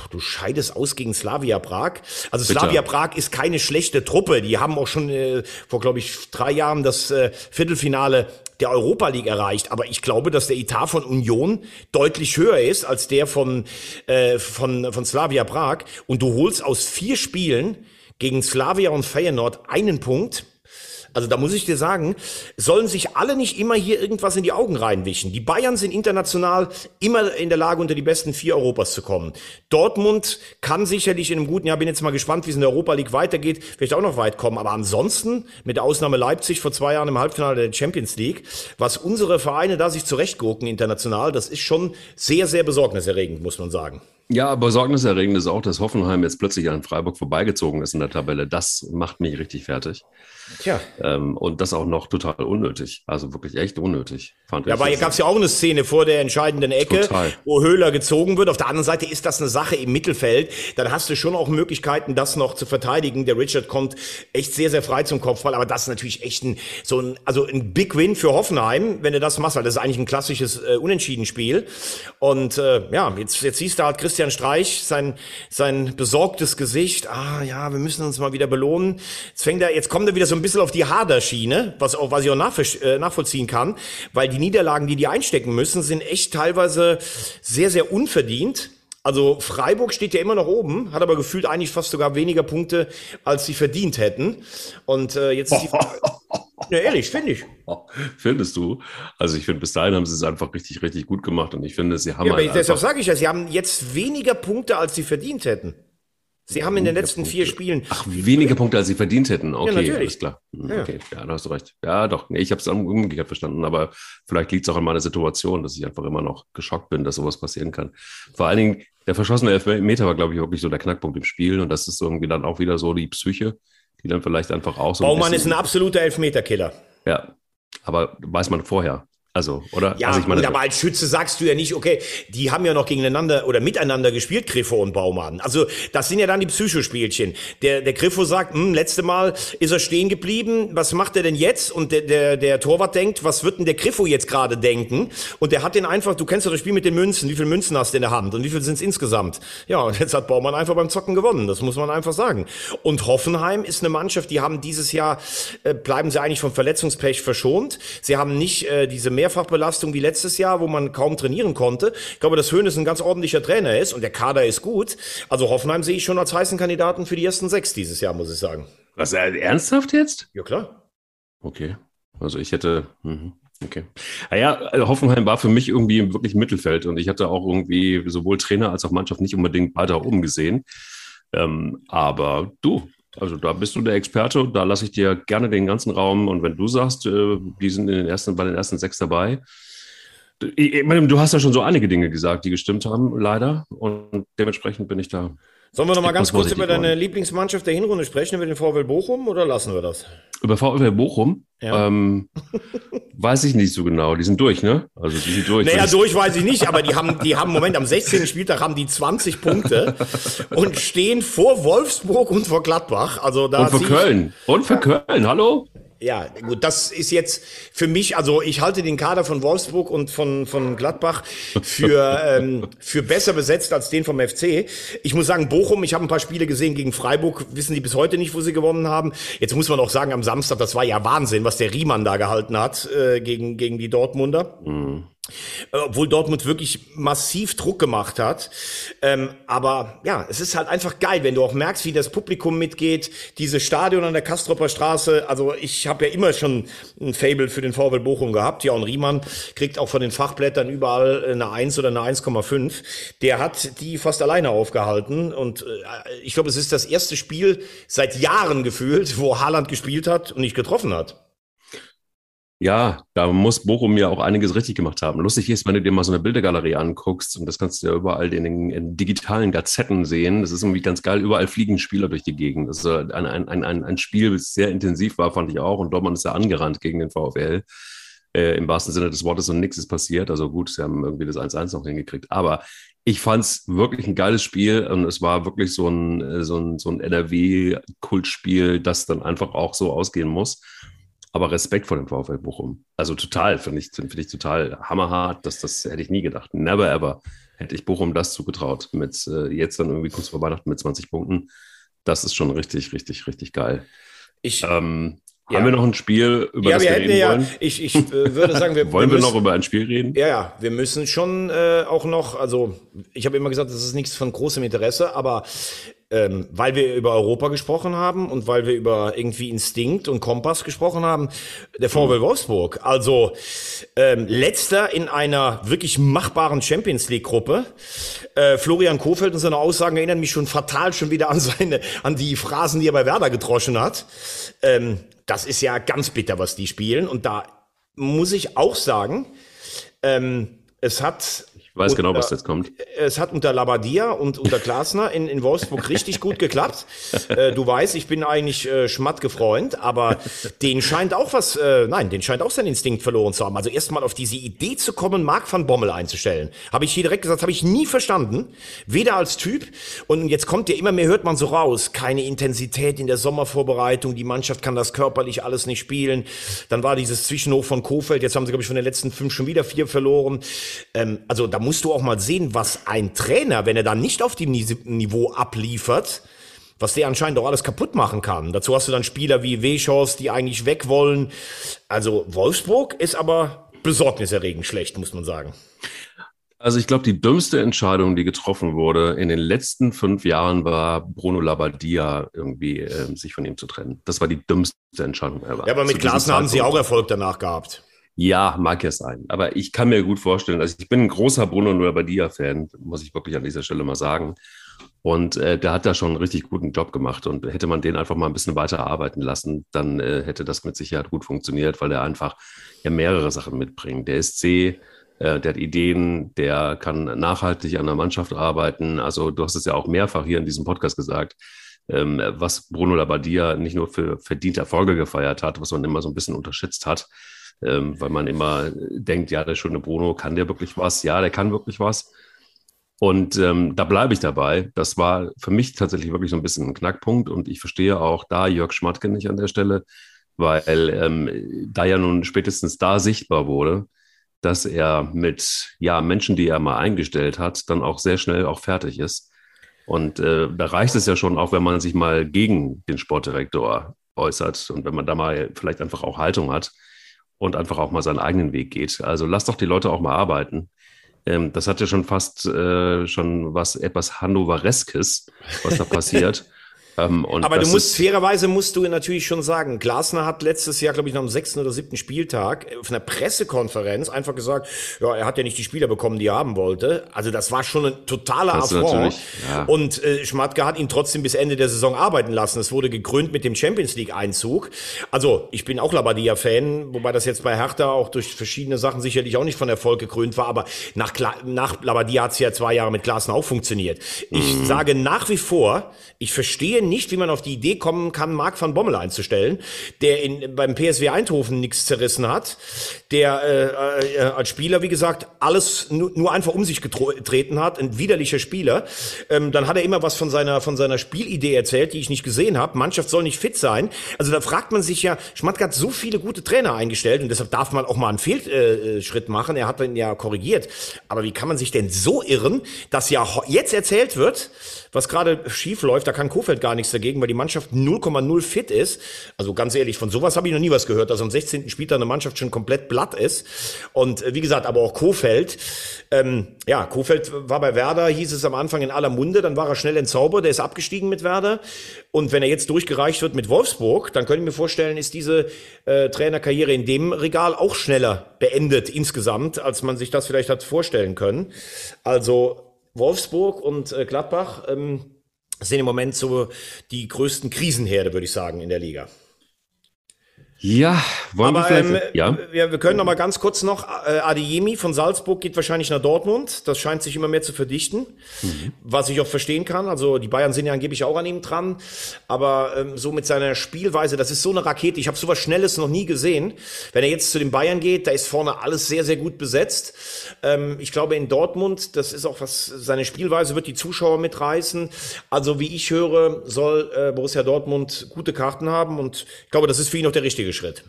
Du scheidest aus gegen Slavia Prag. Also Bitte. Slavia Prag ist keine schlechte Truppe. Die haben auch schon äh, vor, glaube ich, drei Jahren das äh, Viertelfinale der Europa League erreicht. Aber ich glaube, dass der Etat von Union deutlich höher ist als der von, äh, von, von Slavia Prag. Und du holst aus vier Spielen gegen Slavia und Feyenoord einen Punkt. Also da muss ich dir sagen, sollen sich alle nicht immer hier irgendwas in die Augen reinwischen. Die Bayern sind international immer in der Lage, unter die besten vier Europas zu kommen. Dortmund kann sicherlich in einem guten Jahr, bin jetzt mal gespannt, wie es in der Europa League weitergeht, vielleicht auch noch weit kommen. Aber ansonsten, mit Ausnahme Leipzig vor zwei Jahren im Halbfinale der Champions League, was unsere Vereine da sich zurechtgurken international, das ist schon sehr, sehr besorgniserregend, muss man sagen. Ja, besorgniserregend ist auch, dass Hoffenheim jetzt plötzlich an Freiburg vorbeigezogen ist in der Tabelle. Das macht mich richtig fertig. Tja. Ähm, und das auch noch total unnötig. Also wirklich echt unnötig. Fand ja, aber hier gab es ja auch eine Szene vor der entscheidenden Ecke, total. wo Höhler gezogen wird. Auf der anderen Seite ist das eine Sache im Mittelfeld. Dann hast du schon auch Möglichkeiten, das noch zu verteidigen. Der Richard kommt echt sehr, sehr frei zum Kopfball. Aber das ist natürlich echt ein, so ein, also ein Big Win für Hoffenheim, wenn du das machst, weil das ist eigentlich ein klassisches äh, Unentschieden-Spiel. Und äh, ja, jetzt, jetzt siehst du halt Christian Streich, sein, sein besorgtes Gesicht. Ah ja, wir müssen uns mal wieder belohnen. Jetzt fängt er, jetzt kommt er wieder so ein bisschen auf die Haderschiene, was auch, was ich auch äh, nachvollziehen kann, weil die Niederlagen, die die einstecken müssen, sind echt teilweise sehr, sehr unverdient. Also Freiburg steht ja immer noch oben, hat aber gefühlt eigentlich fast sogar weniger Punkte, als sie verdient hätten. Und äh, jetzt ist die Ja, ehrlich, finde ich. Findest du? Also ich finde, bis dahin haben sie es einfach richtig, richtig gut gemacht und ich finde, sie haben. Ja, aber halt deshalb sage ich ja, sie haben jetzt weniger Punkte, als sie verdient hätten. Sie haben in den letzten Punkte. vier Spielen. Ach, weniger Punkte, als sie verdient hätten. Okay, Ja, natürlich. alles klar. Hm, Okay, ja, da hast du recht. Ja, doch. Nee, ich habe es umgekehrt verstanden, aber vielleicht liegt es auch an meiner Situation, dass ich einfach immer noch geschockt bin, dass sowas passieren kann. Vor allen Dingen, der verschossene Elfmeter war, glaube ich, wirklich so der Knackpunkt im Spiel und das ist irgendwie dann auch wieder so die Psyche, die dann vielleicht einfach auch so. Baumann ist bisschen, ein absoluter Elfmeterkiller. Ja, aber weiß man vorher. Also, oder? Ja, also ich meine, gut, aber als Schütze sagst du ja nicht, okay, die haben ja noch gegeneinander oder miteinander gespielt, Griffo und Baumann. Also das sind ja dann die Psychospielchen. Der, der Griffo sagt, hm, letzte Mal ist er stehen geblieben, was macht er denn jetzt? Und der, der, der Torwart denkt, was wird denn der Griffo jetzt gerade denken? Und der hat den einfach, du kennst doch das Spiel mit den Münzen, wie viele Münzen hast du in der Hand und wie viel sind es insgesamt? Ja, und jetzt hat Baumann einfach beim Zocken gewonnen, das muss man einfach sagen. Und Hoffenheim ist eine Mannschaft, die haben dieses Jahr, äh, bleiben sie eigentlich vom Verletzungspech verschont. Sie haben nicht äh, diese Mehrfachbelastung wie letztes Jahr, wo man kaum trainieren konnte. Ich glaube, dass Hönes ein ganz ordentlicher Trainer ist und der Kader ist gut. Also Hoffenheim sehe ich schon als heißen Kandidaten für die ersten sechs dieses Jahr, muss ich sagen. was, äh, ernsthaft jetzt? Ja, klar. Okay. Also ich hätte, mhm. okay. Naja, also Hoffenheim war für mich irgendwie wirklich Mittelfeld und ich hatte auch irgendwie sowohl Trainer als auch Mannschaft nicht unbedingt weiter oben gesehen. Ähm, aber du, also da bist du der Experte, da lasse ich dir gerne den ganzen Raum und wenn du sagst, äh, die sind in den ersten, bei den ersten sechs dabei, ich, ich meine, du hast ja schon so einige Dinge gesagt, die gestimmt haben, leider. Und dementsprechend bin ich da. Sollen wir noch mal ganz kurz über deine geworden. Lieblingsmannschaft der Hinrunde sprechen, über den VfL Bochum oder lassen wir das? Über VfL Bochum, Ja. ähm, weiß ich nicht so genau. Die sind durch, ne? Also die sind durch. Naja, durch weiß ich nicht, aber die haben, die haben im Moment am 16. Spieltag haben die 20 Punkte und stehen vor Wolfsburg und vor Gladbach. Also da und für Köln. Und für Köln, hallo? Ja, gut, das ist jetzt für mich, also ich halte den Kader von Wolfsburg und von, von Gladbach für, ähm, für besser besetzt als den vom FC. Ich muss sagen, Bochum, ich habe ein paar Spiele gesehen gegen Freiburg, wissen die bis heute nicht, wo sie gewonnen haben. Jetzt muss man auch sagen, am Samstag, das war ja Wahnsinn, was der Riemann da gehalten hat äh, gegen, gegen die Dortmunder. Äh, obwohl Dortmund wirklich massiv Druck gemacht hat. Ähm, aber ja, es ist halt einfach geil, wenn du auch merkst, wie das Publikum mitgeht. Dieses Stadion an der Kastropper Straße. Also ich habe ja immer schon ein Fable für den VfL Bochum gehabt. Ja, und Riemann kriegt auch von den Fachblättern überall eine 1 oder eine 1,5. Der hat die fast alleine aufgehalten. Und äh, ich glaube, es ist das erste Spiel seit Jahren gefühlt, wo Haaland gespielt hat und nicht getroffen hat. Ja, da muss Bochum ja auch einiges richtig gemacht haben. Lustig ist, wenn du dir mal so eine Bildergalerie anguckst, und das kannst du ja überall in den in digitalen Gazetten sehen, das ist irgendwie ganz geil, überall fliegen Spieler durch die Gegend. Das ist ein, ein, ein, ein ein Spiel, das sehr intensiv war, fand ich auch, und Dortmund ist ja angerannt gegen den VfL. Äh, Im wahrsten Sinne des Wortes und nichts ist passiert. Also gut, sie haben irgendwie das 1-1 noch hingekriegt. Aber ich fand es wirklich ein geiles Spiel und es war wirklich so ein, äh, so ein, so ein NRW-Kultspiel, das dann einfach auch so ausgehen muss. Aber Respekt vor dem VfL Bochum. Also total, finde ich, finde ich total hammerhart. Das, das hätte ich nie gedacht. Never ever hätte ich Bochum das zugetraut. Mit äh, jetzt dann irgendwie kurz vor Weihnachten mit 20 Punkten. Das ist schon richtig, richtig, richtig geil. Ich, Ähm, Ja. Haben wir noch ein Spiel, über ja, das wir reden ja, wollen? ich, ich äh, würde sagen, wir, wollen wir müssen- noch über ein Spiel reden? Ja, ja, wir müssen schon äh, auch noch, also ich habe immer gesagt, das ist nichts von großem Interesse, aber ähm, weil wir über Europa gesprochen haben und weil wir über irgendwie Instinkt und Kompass gesprochen haben, der VW Wolfsburg. Also ähm, letzter in einer wirklich machbaren Champions League Gruppe. Äh, Florian Kofeld und seine Aussagen erinnern mich schon fatal schon wieder an seine, an die Phrasen, die er bei Werder gedroschen hat. Ähm, das ist ja ganz bitter, was die spielen. Und da muss ich auch sagen, ähm, es hat weiß genau, was jetzt kommt. Es hat unter Labadia und unter Glasner in, in Wolfsburg richtig gut geklappt. Äh, du weißt, ich bin eigentlich äh, schmattgefreund, aber den scheint auch was, äh, nein, den scheint auch sein Instinkt verloren zu haben. Also erstmal auf diese Idee zu kommen, Marc van Bommel einzustellen. Habe ich hier direkt gesagt, habe ich nie verstanden. Weder als Typ. Und jetzt kommt ja immer mehr, hört man so raus. Keine Intensität in der Sommervorbereitung. Die Mannschaft kann das körperlich alles nicht spielen. Dann war dieses Zwischenhoch von Kofeld. Jetzt haben sie, glaube ich, von den letzten fünf schon wieder vier verloren. Ähm, also da musst du auch mal sehen, was ein Trainer, wenn er dann nicht auf dem Niveau abliefert, was der anscheinend auch alles kaputt machen kann. Dazu hast du dann Spieler wie Weschors, die eigentlich weg wollen. Also Wolfsburg ist aber besorgniserregend schlecht, muss man sagen. Also ich glaube, die dümmste Entscheidung, die getroffen wurde in den letzten fünf Jahren, war Bruno Labbadia irgendwie äh, sich von ihm zu trennen. Das war die dümmste Entscheidung ever. Ja, aber mit Glasner haben sie auch Erfolg danach gehabt. Ja, mag ja sein. Aber ich kann mir gut vorstellen, also ich bin ein großer Bruno Nuevadia-Fan, muss ich wirklich an dieser Stelle mal sagen. Und äh, der hat da schon einen richtig guten Job gemacht. Und hätte man den einfach mal ein bisschen weiter arbeiten lassen, dann äh, hätte das mit Sicherheit gut funktioniert, weil er einfach ja mehrere Sachen mitbringt. Der ist C, äh, der hat Ideen, der kann nachhaltig an der Mannschaft arbeiten. Also du hast es ja auch mehrfach hier in diesem Podcast gesagt, ähm, was Bruno Labbadia nicht nur für verdiente Erfolge gefeiert hat, was man immer so ein bisschen unterschätzt hat, ähm, weil man immer denkt, ja, der schöne Bruno, kann der wirklich was? Ja, der kann wirklich was. Und ähm, da bleibe ich dabei. Das war für mich tatsächlich wirklich so ein bisschen ein Knackpunkt. Und ich verstehe auch da Jörg Schmatke nicht an der Stelle, weil ähm, da ja nun spätestens da sichtbar wurde, dass er mit ja, Menschen, die er mal eingestellt hat, dann auch sehr schnell auch fertig ist. Und äh, da reicht es ja schon auch, wenn man sich mal gegen den Sportdirektor äußert und wenn man da mal vielleicht einfach auch Haltung hat und einfach auch mal seinen eigenen Weg geht. Also lass doch die Leute auch mal arbeiten. Ähm, das hat ja schon fast äh, schon was etwas Hannovereskes, was da passiert. Ähm, Aber du musst, fairerweise musst du natürlich schon sagen, Glasner hat letztes Jahr, glaube ich, noch am sechsten oder siebten Spieltag auf einer Pressekonferenz einfach gesagt, ja, er hat ja nicht die Spieler bekommen, die er haben wollte. Also das war schon ein totaler Affront. Ja. Und äh, Schmatke hat ihn trotzdem bis Ende der Saison arbeiten lassen. Es wurde gekrönt mit dem Champions League-Einzug. Also ich bin auch Labadia-Fan, wobei das jetzt bei Hertha auch durch verschiedene Sachen sicherlich auch nicht von Erfolg gekrönt war. Aber nach, nach Labadia hat es ja zwei Jahre mit Glasner auch funktioniert. Ich mhm. sage nach wie vor, ich verstehe nicht, wie man auf die Idee kommen kann, Marc van Bommel einzustellen, der in, beim PSW Eindhoven nichts zerrissen hat, der äh, äh, als Spieler, wie gesagt, alles nur, nur einfach um sich getreten hat, ein widerlicher Spieler. Ähm, dann hat er immer was von seiner, von seiner Spielidee erzählt, die ich nicht gesehen habe. Mannschaft soll nicht fit sein. Also da fragt man sich ja, Schmatke hat so viele gute Trainer eingestellt und deshalb darf man auch mal einen Fehlschritt äh, machen. Er hat ihn ja korrigiert. Aber wie kann man sich denn so irren, dass ja jetzt erzählt wird, was gerade schief läuft, da kann Kofeld gar nichts dagegen, weil die Mannschaft 0,0 fit ist. Also ganz ehrlich, von sowas habe ich noch nie was gehört, dass am 16. Spieltag eine Mannschaft schon komplett blatt ist. Und äh, wie gesagt, aber auch Kofeld. Ähm, ja, Kofeld war bei Werder, hieß es am Anfang in aller Munde, dann war er schnell entzaubert, der ist abgestiegen mit Werder. Und wenn er jetzt durchgereicht wird mit Wolfsburg, dann könnte ich mir vorstellen, ist diese äh, Trainerkarriere in dem Regal auch schneller beendet insgesamt, als man sich das vielleicht hat vorstellen können. Also Wolfsburg und äh, Gladbach ähm, sind im Moment so die größten Krisenherde, würde ich sagen, in der Liga. Ja, wollen Aber, wir vielleicht, ähm, ja? Wir, wir können noch mal ganz kurz noch, äh, Adeyemi von Salzburg geht wahrscheinlich nach Dortmund. Das scheint sich immer mehr zu verdichten, mhm. was ich auch verstehen kann. Also die Bayern sind ja angeblich auch an ihm dran. Aber ähm, so mit seiner Spielweise, das ist so eine Rakete. Ich habe sowas Schnelles noch nie gesehen. Wenn er jetzt zu den Bayern geht, da ist vorne alles sehr, sehr gut besetzt. Ähm, ich glaube in Dortmund, das ist auch was, seine Spielweise wird die Zuschauer mitreißen. Also wie ich höre, soll äh, Borussia Dortmund gute Karten haben. Und ich glaube, das ist für ihn auch der richtige Schritt.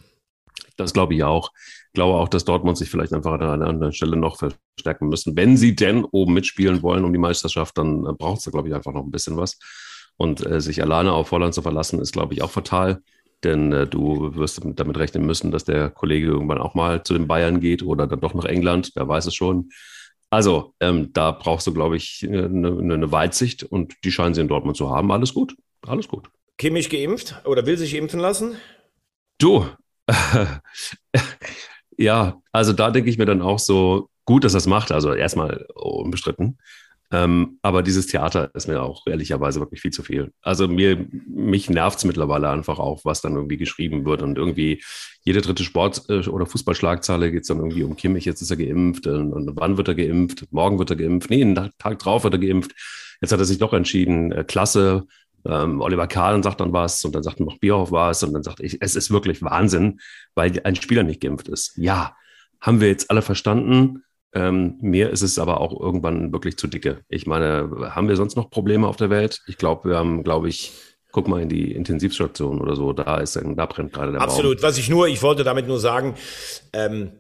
Das glaube ich auch. Ich glaube auch, dass Dortmund sich vielleicht einfach an einer anderen Stelle noch verstärken müssen. Wenn sie denn oben mitspielen wollen um die Meisterschaft, dann äh, braucht es, glaube ich, einfach noch ein bisschen was. Und äh, sich alleine auf Holland zu verlassen, ist, glaube ich, auch fatal. Denn äh, du wirst damit rechnen müssen, dass der Kollege irgendwann auch mal zu den Bayern geht oder dann doch nach England, wer weiß es schon. Also, ähm, da brauchst du, glaube ich, eine, eine Weitsicht und die scheinen sie in Dortmund zu haben. Alles gut. Alles gut. Kimmich geimpft oder will sich impfen lassen? Du. ja, also da denke ich mir dann auch so, gut, dass es macht. Also erstmal unbestritten. Ähm, aber dieses Theater ist mir auch ehrlicherweise wirklich viel zu viel. Also mir, mich nervt es mittlerweile einfach auch, was dann irgendwie geschrieben wird und irgendwie jede dritte Sport- äh, oder Fußballschlagzeile geht es dann irgendwie um Kimmich, jetzt ist er geimpft und, und, wann wird er geimpft, morgen wird er geimpft, nee, einen Tag drauf wird er geimpft. Jetzt hat er sich doch entschieden, äh, klasse, ähm, Oliver Kahn sagt dann was und dann sagt noch Bierhoff was und dann sagt ich, es ist wirklich Wahnsinn, weil ein Spieler nicht geimpft ist. Ja, haben wir jetzt alle verstanden ähm, mir ist es aber auch irgendwann wirklich zu dicke. Ich meine, haben wir sonst noch Probleme auf der Welt? Ich glaube, wir haben, glaube ich, guck mal in die Intensivstation oder so, da ist, da brennt gerade der Absolut. Baum. Was ich nur, ich wollte damit nur sagen, ähm,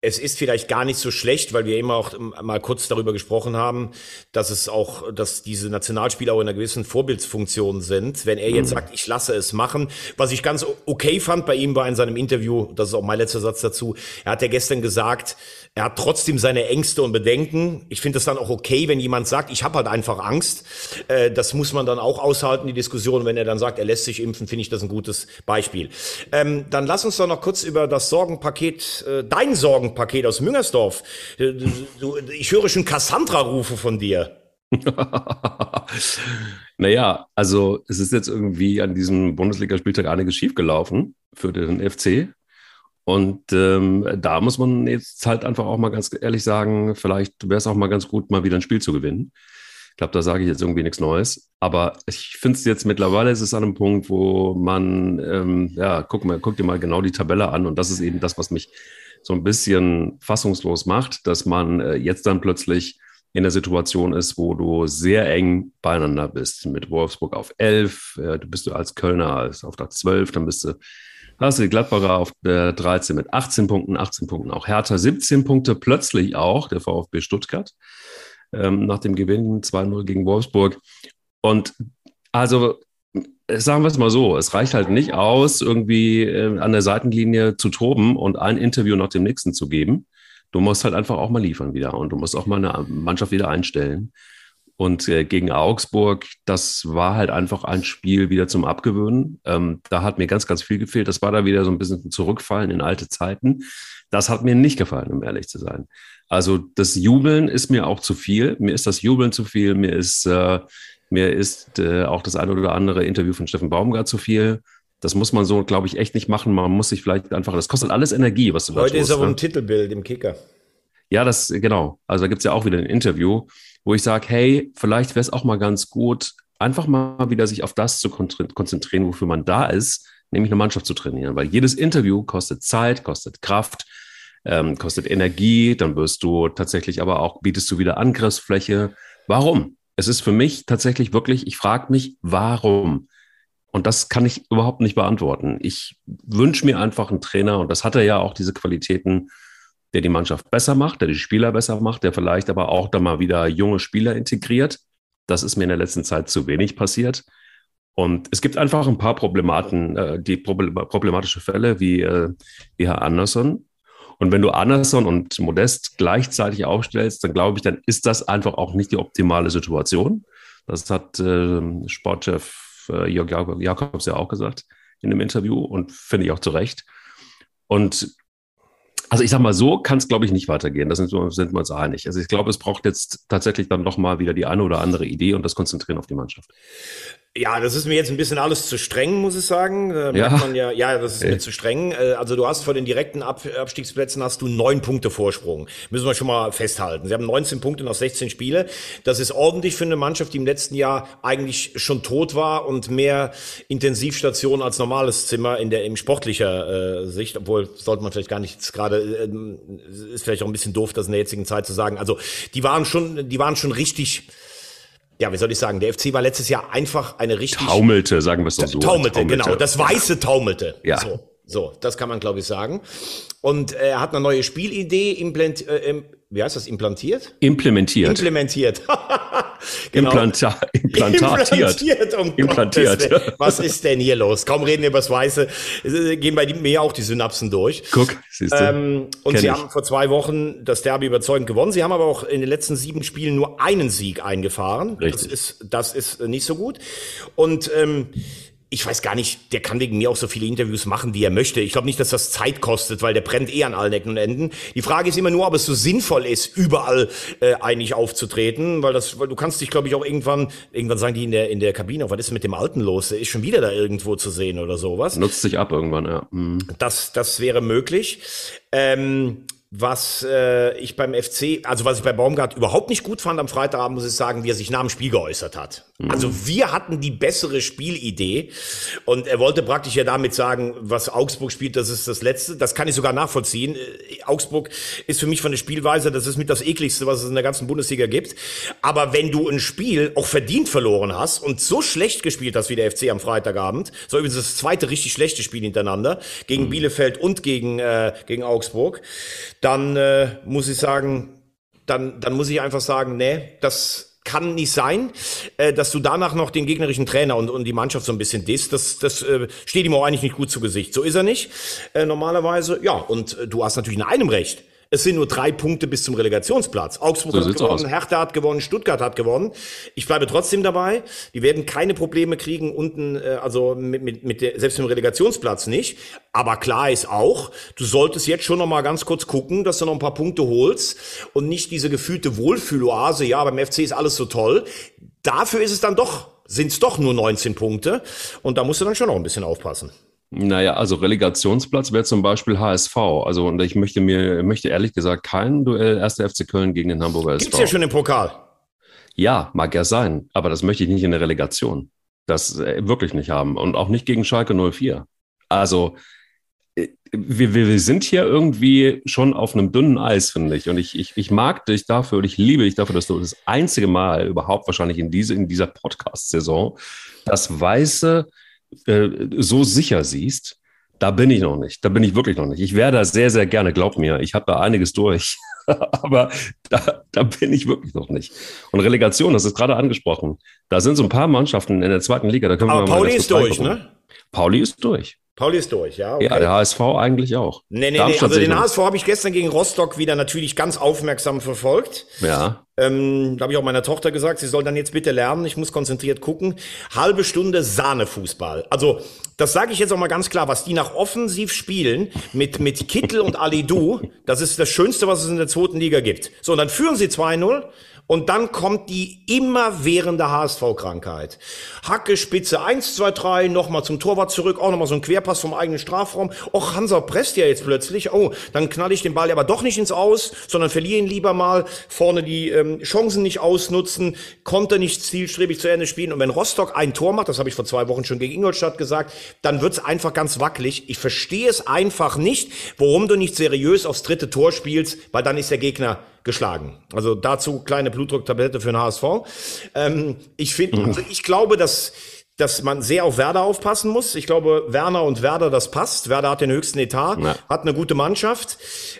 es ist vielleicht gar nicht so schlecht, weil wir immer auch mal kurz darüber gesprochen haben, dass es auch, dass diese Nationalspieler auch in einer gewissen Vorbildsfunktion sind. Wenn er jetzt mhm. sagt, ich lasse es machen, was ich ganz okay fand bei ihm war in seinem Interview, das ist auch mein letzter Satz dazu, er hat ja gestern gesagt, er hat trotzdem seine Ängste und Bedenken. Ich finde es dann auch okay, wenn jemand sagt, ich habe halt einfach Angst. Äh, das muss man dann auch aushalten, die Diskussion. Wenn er dann sagt, er lässt sich impfen, finde ich das ein gutes Beispiel. Ähm, dann lass uns doch noch kurz über das Sorgenpaket, äh, dein Sorgenpaket aus Müngersdorf. Äh, ich höre schon Cassandra-Rufe von dir. naja, also es ist jetzt irgendwie an diesem Bundesligaspieltag einiges schiefgelaufen für den FC. Und ähm, da muss man jetzt halt einfach auch mal ganz ehrlich sagen, vielleicht wäre es auch mal ganz gut, mal wieder ein Spiel zu gewinnen. Ich glaube, da sage ich jetzt irgendwie nichts Neues. Aber ich finde es jetzt mittlerweile ist es an einem Punkt, wo man, ähm, ja, guck mal, guck dir mal genau die Tabelle an. Und das ist eben das, was mich so ein bisschen fassungslos macht, dass man äh, jetzt dann plötzlich in der Situation ist, wo du sehr eng beieinander bist. Mit Wolfsburg auf 11, äh, du bist du als Kölner als auf Platz 12, dann bist du hast du die Gladbacher auf der 13 mit 18 Punkten, 18 Punkten auch Hertha, 17 Punkte plötzlich auch, der VfB Stuttgart, ähm, nach dem Gewinn 2-0 gegen Wolfsburg. Und also sagen wir es mal so, es reicht halt nicht aus, irgendwie äh, an der Seitenlinie zu toben und ein Interview nach dem nächsten zu geben. Du musst halt einfach auch mal liefern wieder und du musst auch mal eine Mannschaft wieder einstellen. Und äh, gegen Augsburg, das war halt einfach ein Spiel wieder zum Abgewöhnen. Ähm, da hat mir ganz, ganz viel gefehlt. Das war da wieder so ein bisschen Zurückfallen in alte Zeiten. Das hat mir nicht gefallen, um ehrlich zu sein. Also das Jubeln ist mir auch zu viel. Mir ist das Jubeln zu viel. Mir ist, äh, mir ist äh, auch das eine oder andere Interview von Steffen Baumgart zu viel. Das muss man so, glaube ich, echt nicht machen. Man muss sich vielleicht einfach, das kostet alles Energie, was du Heute ist aber ne? ein Titelbild im Kicker. Ja, das, genau. Also da gibt's ja auch wieder ein Interview wo ich sage, hey, vielleicht wäre es auch mal ganz gut, einfach mal wieder sich auf das zu konzentrieren, wofür man da ist, nämlich eine Mannschaft zu trainieren. Weil jedes Interview kostet Zeit, kostet Kraft, ähm, kostet Energie, dann wirst du tatsächlich aber auch, bietest du wieder Angriffsfläche. Warum? Es ist für mich tatsächlich wirklich, ich frage mich, warum? Und das kann ich überhaupt nicht beantworten. Ich wünsche mir einfach einen Trainer, und das hat er ja auch, diese Qualitäten, der die Mannschaft besser macht, der die Spieler besser macht, der vielleicht aber auch da mal wieder junge Spieler integriert. Das ist mir in der letzten Zeit zu wenig passiert. Und es gibt einfach ein paar Problematen, äh, die problematische Fälle, wie, äh, wie Herr Anderson. Und wenn du Anderson und Modest gleichzeitig aufstellst, dann glaube ich, dann ist das einfach auch nicht die optimale Situation. Das hat äh, Sportchef äh, Jörg Jakobs ja auch gesagt in dem Interview und finde ich auch zu Recht. Und also ich sag mal, so kann es, glaube ich, nicht weitergehen. Das sind, sind wir uns einig. Also ich glaube, es braucht jetzt tatsächlich dann nochmal wieder die eine oder andere Idee und das Konzentrieren auf die Mannschaft. Ja, das ist mir jetzt ein bisschen alles zu streng, muss ich sagen. Da ja. man ja, ja, das ist mir zu streng. Äh, also du hast vor den direkten Ab Abstiegsplätzen hast du neun Punkte Vorsprung. Müssen wir schon mal festhalten. Sie haben 19 Punkte nach 16 Spiele. Das ist ordentlich für eine Mannschaft, die im letzten Jahr eigentlich schon tot war und mehr Intensivstation als normales Zimmer in der im sportlicher äh, Sicht. Obwohl sollte man vielleicht gar nicht gerade äh, ist vielleicht auch ein bisschen doof, das in der jetzigen Zeit zu sagen. Also die waren schon, die waren schon richtig ja, wie soll ich sagen, der FC war letztes Jahr einfach eine richtig. Taumelte, sagen wir es doch so. Taumelte, taumelte, genau. Das weiße Taumelte. Ja. So, so das kann man, glaube ich, sagen. Und er hat eine neue Spielidee wie heißt das, implantiert? Implementiert. Implementiert. genau. Implanta implantiert. Implantiert. Um implantiert. Gottes, was ist denn hier los? Kaum reden wir über das Weiße, gehen bei mir auch die Synapsen durch. Guck, siehst du. Ähm, und Kenn sie ich. haben vor zwei Wochen das Derby überzeugend gewonnen. Sie haben aber auch in den letzten sieben Spielen nur einen Sieg eingefahren. Richtig. Das ist, das ist nicht so gut. Und ähm, ich weiß gar nicht, der kann wegen mir auch so viele Interviews machen, wie er möchte. Ich glaube nicht, dass das Zeit kostet, weil der brennt eh an allen Ecken und Enden. Die Frage ist immer nur, ob es so sinnvoll ist, überall äh, eigentlich aufzutreten, weil das, weil du kannst dich, glaube ich, auch irgendwann, irgendwann sagen die in der in der Kabine, was ist mit dem Alten los? Der ist schon wieder da irgendwo zu sehen oder sowas. Nutzt sich ab irgendwann, ja. Mhm. Das das wäre möglich. Ähm, was äh, ich beim FC, also was ich bei Baumgart überhaupt nicht gut fand am Freitagabend, muss ich sagen, wie er sich nach dem Spiel geäußert hat. Mhm. Also wir hatten die bessere Spielidee und er wollte praktisch ja damit sagen, was Augsburg spielt, das ist das Letzte. Das kann ich sogar nachvollziehen. Äh, Augsburg ist für mich von der Spielweise, das ist mit das ekligste, was es in der ganzen Bundesliga gibt. Aber wenn du ein Spiel auch verdient verloren hast und so schlecht gespielt hast wie der FC am Freitagabend, so übrigens das zweite richtig schlechte Spiel hintereinander gegen mhm. Bielefeld und gegen äh, gegen Augsburg dann äh, muss ich sagen, dann, dann muss ich einfach sagen, nee, das kann nicht sein, äh, dass du danach noch den gegnerischen Trainer und, und die Mannschaft so ein bisschen disst. Das, das äh, steht ihm auch eigentlich nicht gut zu Gesicht. So ist er nicht äh, normalerweise. Ja, und äh, du hast natürlich in einem recht. Es sind nur drei Punkte bis zum Relegationsplatz. Augsburg so hat gewonnen, aus. Hertha hat gewonnen, Stuttgart hat gewonnen. Ich bleibe trotzdem dabei. Die werden keine Probleme kriegen unten, äh, also mit, mit, mit der, selbst im Relegationsplatz nicht. Aber klar ist auch, du solltest jetzt schon noch mal ganz kurz gucken, dass du noch ein paar Punkte holst und nicht diese gefühlte Wohlfühloase. Ja, beim FC ist alles so toll. Dafür ist es dann doch sind es doch nur 19 Punkte. Und da musst du dann schon noch ein bisschen aufpassen. Naja, also Relegationsplatz wäre zum Beispiel HSV. Also und ich möchte mir, möchte ehrlich gesagt kein Duell 1. FC Köln gegen den Hamburger SV. Gibt's ja schon im Pokal. Ja, mag ja sein, aber das möchte ich nicht in der Relegation. Das äh, wirklich nicht haben. Und auch nicht gegen Schalke 04. Also äh, wir, wir, wir sind hier irgendwie schon auf einem dünnen Eis, finde ich. Und ich, ich, ich mag dich dafür und ich liebe dich dafür, dass du das einzige Mal überhaupt wahrscheinlich in, diese, in dieser Podcast-Saison das weiße äh, so sicher siehst, da bin ich noch nicht. Da bin ich wirklich noch nicht. Ich wäre da sehr, sehr gerne, glaub mir. Ich habe da einiges durch. Aber da, da bin ich wirklich noch nicht. Und Relegation, das ist gerade angesprochen. Da sind so ein paar Mannschaften in der zweiten Liga. Da können Aber wir Pauli ist durch, ne? Pauli ist durch. Pauli ist durch, ja. Okay. Ja, der HSV eigentlich auch. Nee, nee, nee. Also den HSV habe ich gestern gegen Rostock wieder natürlich ganz aufmerksam verfolgt. Ja. Ähm, da habe ich auch meiner Tochter gesagt, sie soll dann jetzt bitte lernen, ich muss konzentriert gucken. Halbe Stunde Sahnefußball. Also, das sage ich jetzt auch mal ganz klar, was die nach offensiv spielen mit, mit Kittel und Alidou, das ist das Schönste, was es in der zweiten Liga gibt. So, und dann führen sie 2-0 und dann kommt die immerwährende HSV-Krankheit. Hacke, Spitze, 1, 2, 3, nochmal zum Torwart zurück, auch nochmal so ein Querpass vom eigenen Strafraum. Och, Hansa presst ja jetzt plötzlich. Oh, dann knall ich den Ball aber doch nicht ins Aus, sondern verliere ihn lieber mal. Vorne die ähm, Chancen nicht ausnutzen, konnte nicht zielstrebig zu Ende spielen. Und wenn Rostock ein Tor macht, das habe ich vor zwei Wochen schon gegen Ingolstadt gesagt, dann wird's einfach ganz wackelig. Ich verstehe es einfach nicht, warum du nicht seriös aufs dritte Tor spielst, weil dann ist der Gegner geschlagen. Also dazu kleine Blutdrucktablette für den HSV. Ähm, ich finde, also ich glaube, dass dass man sehr auf Werder aufpassen muss. Ich glaube, Werner und Werder, das passt. Werder hat den höchsten Etat, ja. hat eine gute Mannschaft.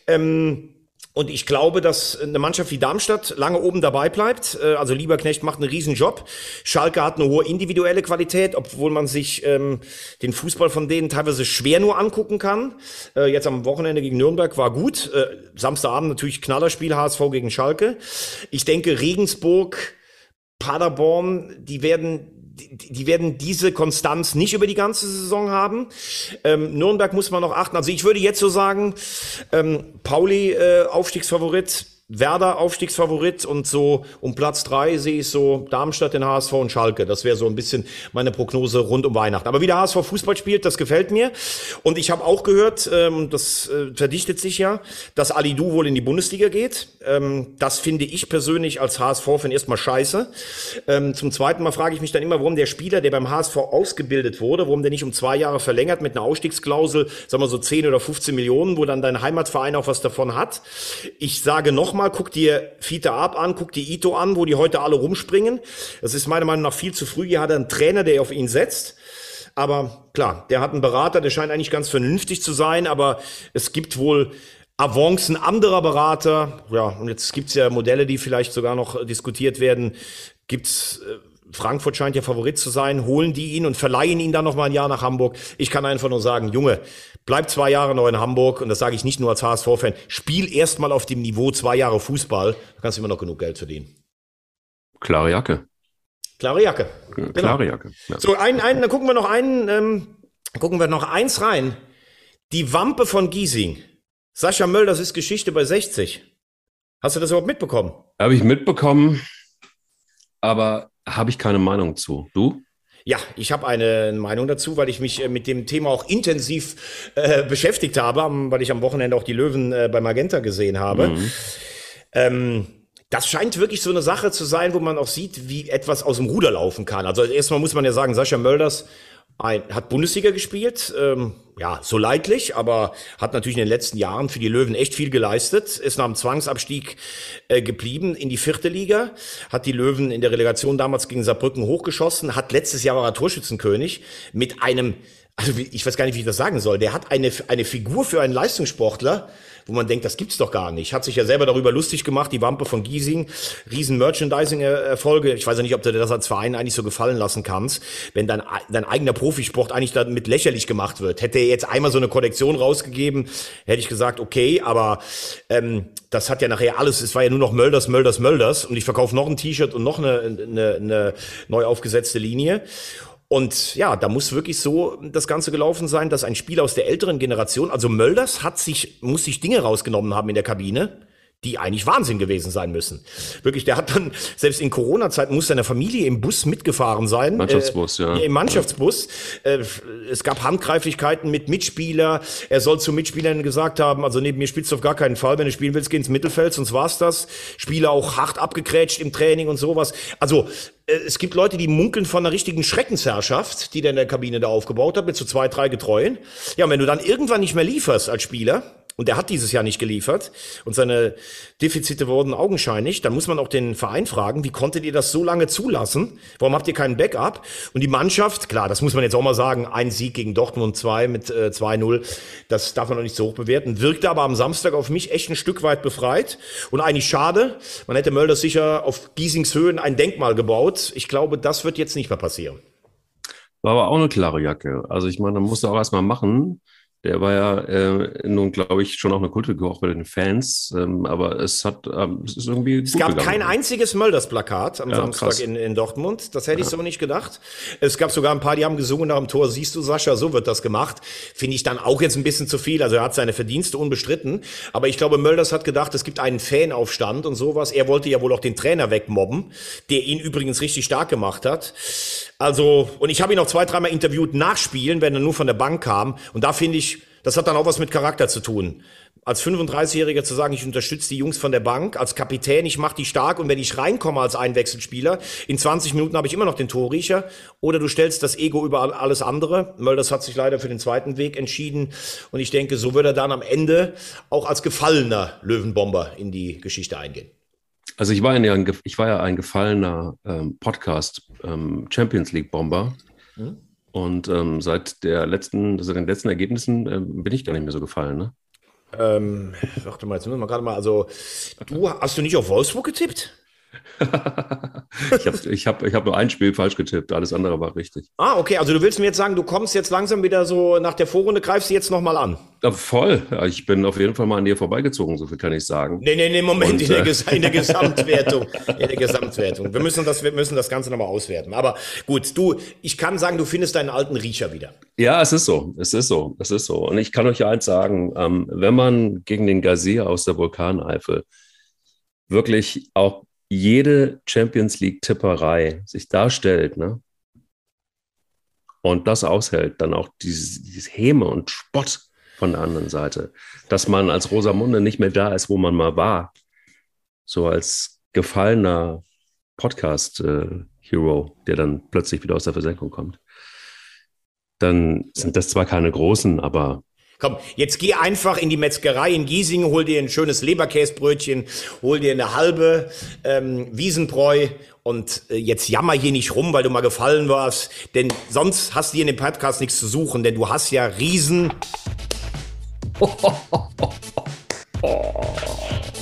Ähm, und ich glaube, dass eine Mannschaft wie Darmstadt lange oben dabei bleibt. Äh, also Lieberknecht macht einen riesen Job. Schalke hat eine hohe individuelle Qualität, obwohl man sich ähm, den Fußball von denen teilweise schwer nur angucken kann. Äh, jetzt am Wochenende gegen Nürnberg war gut. Äh, Samstagabend natürlich Knallerspiel HSV gegen Schalke. Ich denke, Regensburg, Paderborn, die werden die, werden diese Konstanz nicht über die ganze Saison haben. Ähm, Nürnberg muss man noch achten. Also ich würde jetzt so sagen, ähm, Pauli äh, Aufstiegsfavorit, Werder Aufstiegsfavorit und so um Platz drei sehe ich so Darmstadt, den HSV und Schalke. Das wäre so ein bisschen meine Prognose rund um Weihnachten. Aber wie der HSV Fußball spielt, das gefällt mir. Und ich habe auch gehört, ähm, das äh, verdichtet sich ja, dass Alidu wohl in die Bundesliga geht. Ähm, das finde ich persönlich als HSV-Fan erstmal scheiße. Ähm, zum zweiten Mal frage ich mich dann immer, warum der Spieler, der beim HSV ausgebildet wurde, warum der nicht um zwei Jahre verlängert mit einer Ausstiegsklausel, sagen wir so 10 oder 15 Millionen, wo dann dein Heimatverein auch was davon hat. Ich sage noch nochmal, guck dir Fiete Ab an, guck dir Ito an, wo die heute alle rumspringen. Das ist meiner Meinung nach viel zu früh. Hier hat er einen Trainer, der auf ihn setzt. Aber klar, der hat einen Berater, der scheint eigentlich ganz vernünftig zu sein, aber es gibt wohl Avancen anderer Berater. Ja, und jetzt gibt's ja Modelle, die vielleicht sogar noch diskutiert werden. Gibt's äh, Frankfurt scheint ja Favorit zu sein, holen die ihn und verleihen ihn dann noch mal ein Jahr nach Hamburg. Ich kann einfach nur sagen, Junge, bleib zwei Jahre noch in Hamburg und das sage ich nicht nur als HSV-Fan. Spiel erstmal auf dem Niveau zwei Jahre Fußball, da kannst du immer noch genug Geld verdienen. Klare Jacke. Klare Jacke. Genau. Klare Jacke. Ja. So, einen, einen, dann gucken wir noch einen, ähm, gucken wir noch eins rein. Die Wampe von Giesing. Sascha Möll, das ist Geschichte bei 60. Hast du das überhaupt mitbekommen? Habe ich mitbekommen, aber habe ich keine Meinung zu. Du? Ja, ich habe eine Meinung dazu, weil ich mich äh, mit dem Thema auch intensiv äh, beschäftigt habe, weil ich am Wochenende auch die Löwen äh, bei Magenta gesehen habe. Mhm. Ähm, das scheint wirklich so eine Sache zu sein, wo man auch sieht, wie etwas aus dem Ruder laufen kann. Also erstmal muss man ja sagen, Sascha Mölders ein, hat Bundesliga gespielt, ähm, ja, so leidlich, aber hat natürlich in den letzten Jahren für die Löwen echt viel geleistet, ist nach dem Zwangsabstieg äh, geblieben in die vierte Liga, hat die Löwen in der Relegation damals gegen Saarbrücken hochgeschossen, hat letztes Jahr war er Torschützenkönig mit einem, also ich weiß gar nicht, wie ich das sagen soll, der hat eine, eine Figur für einen Leistungssportler, wo man denkt, das gibt's doch gar nicht. Hat sich ja selber darüber lustig gemacht, die Wampe von Giesing, riesen Merchandising-Erfolge. Ich weiß ja nicht, ob du dir das als Verein eigentlich so gefallen lassen kannst, wenn dein, dein eigener Profisport eigentlich damit lächerlich gemacht wird. Hätte er jetzt einmal so eine Kollektion rausgegeben, hätte ich gesagt, okay, aber ähm, das hat ja nachher alles, es war ja nur noch Mölders, Mölders, Mölders und ich verkaufe noch ein T-Shirt und noch eine, eine, eine neu aufgesetzte Linie. Und ja, da muss wirklich so das Ganze gelaufen sein, dass ein Spieler aus der älteren Generation, also Mölders hat sich, muss sich Dinge rausgenommen haben in der Kabine, die eigentlich Wahnsinn gewesen sein müssen. Wirklich, der hat dann, selbst in Corona-Zeiten muss seine Familie im Bus mitgefahren sein. Mannschaftsbus, äh, ja. Im Mannschaftsbus. Äh, es gab Handgreiflichkeiten mit Mitspieler. Er soll zu Mitspielern gesagt haben, also neben mir spielst du auf gar keinen Fall. Wenn du spielen willst, geh ins Mittelfeld, sonst war's das. Spieler auch hart abgekrätscht im Training und sowas. Also, äh, es gibt Leute, die munkeln von einer richtigen Schreckensherrschaft, die der in der Kabine da aufgebaut hat, mit so zwei, drei Getreuen. Ja, und wenn du dann irgendwann nicht mehr lieferst als Spieler, und er hat dieses Jahr nicht geliefert und seine Defizite wurden augenscheinlich, dann muss man auch den Verein fragen, wie konntet ihr das so lange zulassen? Warum habt ihr keinen Backup? Und die Mannschaft, klar, das muss man jetzt auch mal sagen, ein Sieg gegen Dortmund 2 mit äh, 2-0, das darf man noch nicht so hoch bewerten, wirkte aber am Samstag auf mich echt ein Stück weit befreit und eigentlich schade. Man hätte Mölders sicher auf Giesings Höhen ein Denkmal gebaut. Ich glaube, das wird jetzt nicht mehr passieren. War aber auch eine klare Jacke. Also ich meine, musst du auch erstmal machen. Der war ja äh, nun, glaube ich, schon auch eine Kultfigur auch bei den Fans. Ähm, aber es hat, ähm, es ist irgendwie. Es gab gegangen. kein einziges Mölders-Plakat am ja, Samstag in, in Dortmund. Das hätte ich so nicht gedacht. Es gab sogar ein paar, die haben gesungen nach dem Tor, siehst du, Sascha, so wird das gemacht. Finde ich dann auch jetzt ein bisschen zu viel. Also er hat seine Verdienste unbestritten. Aber ich glaube, Mölders hat gedacht, es gibt einen Fanaufstand und sowas. Er wollte ja wohl auch den Trainer wegmobben, der ihn übrigens richtig stark gemacht hat. Also, und ich habe ihn auch zwei, dreimal interviewt nachspielen, wenn er nur von der Bank kam. Und da finde ich, das hat dann auch was mit Charakter zu tun. Als 35-Jähriger zu sagen, ich unterstütze die Jungs von der Bank, als Kapitän, ich mache die stark und wenn ich reinkomme als Einwechselspieler, in 20 Minuten habe ich immer noch den Torriecher. Oder du stellst das Ego über alles andere. Mölders hat sich leider für den zweiten Weg entschieden. Und ich denke, so wird er dann am Ende auch als gefallener Löwenbomber in die Geschichte eingehen. Also ich war ja ein, ich war ja ein gefallener ähm, Podcast ähm, Champions League Bomber. Hm? Und ähm, seit der letzten, seit den letzten Ergebnissen ähm, bin ich gar nicht mehr so gefallen, ne? Ähm, warte mal, jetzt müssen wir gerade mal, also du hast du nicht auf Wolfsburg getippt? Ich habe ich hab, ich hab nur ein Spiel falsch getippt, alles andere war richtig. Ah, okay, also du willst mir jetzt sagen, du kommst jetzt langsam wieder so nach der Vorrunde, greifst du jetzt nochmal an? Ja, voll. Ja, ich bin auf jeden Fall mal an dir vorbeigezogen, so viel kann ich sagen. Nee, nee, nee, Moment, Und, in, der, äh, in der Gesamtwertung. in der Gesamtwertung. Wir müssen das, wir müssen das Ganze nochmal auswerten. Aber gut, du, ich kann sagen, du findest deinen alten Riecher wieder. Ja, es ist so. Es ist so. Es ist so. Und ich kann euch ja eins sagen, ähm, wenn man gegen den Gazier aus der Vulkaneifel wirklich auch jede Champions League-Tipperei sich darstellt, ne? Und das aushält, dann auch dieses, dieses Häme und Spott von der anderen Seite, dass man als Rosamunde nicht mehr da ist, wo man mal war, so als gefallener Podcast-Hero, der dann plötzlich wieder aus der Versenkung kommt. Dann sind das zwar keine großen, aber Komm, jetzt geh einfach in die Metzgerei in Giesing, hol dir ein schönes Leberkäsbrötchen, hol dir eine halbe ähm, Wiesenbräu und äh, jetzt jammer hier nicht rum, weil du mal gefallen warst, denn sonst hast du hier in dem Podcast nichts zu suchen, denn du hast ja riesen Oh.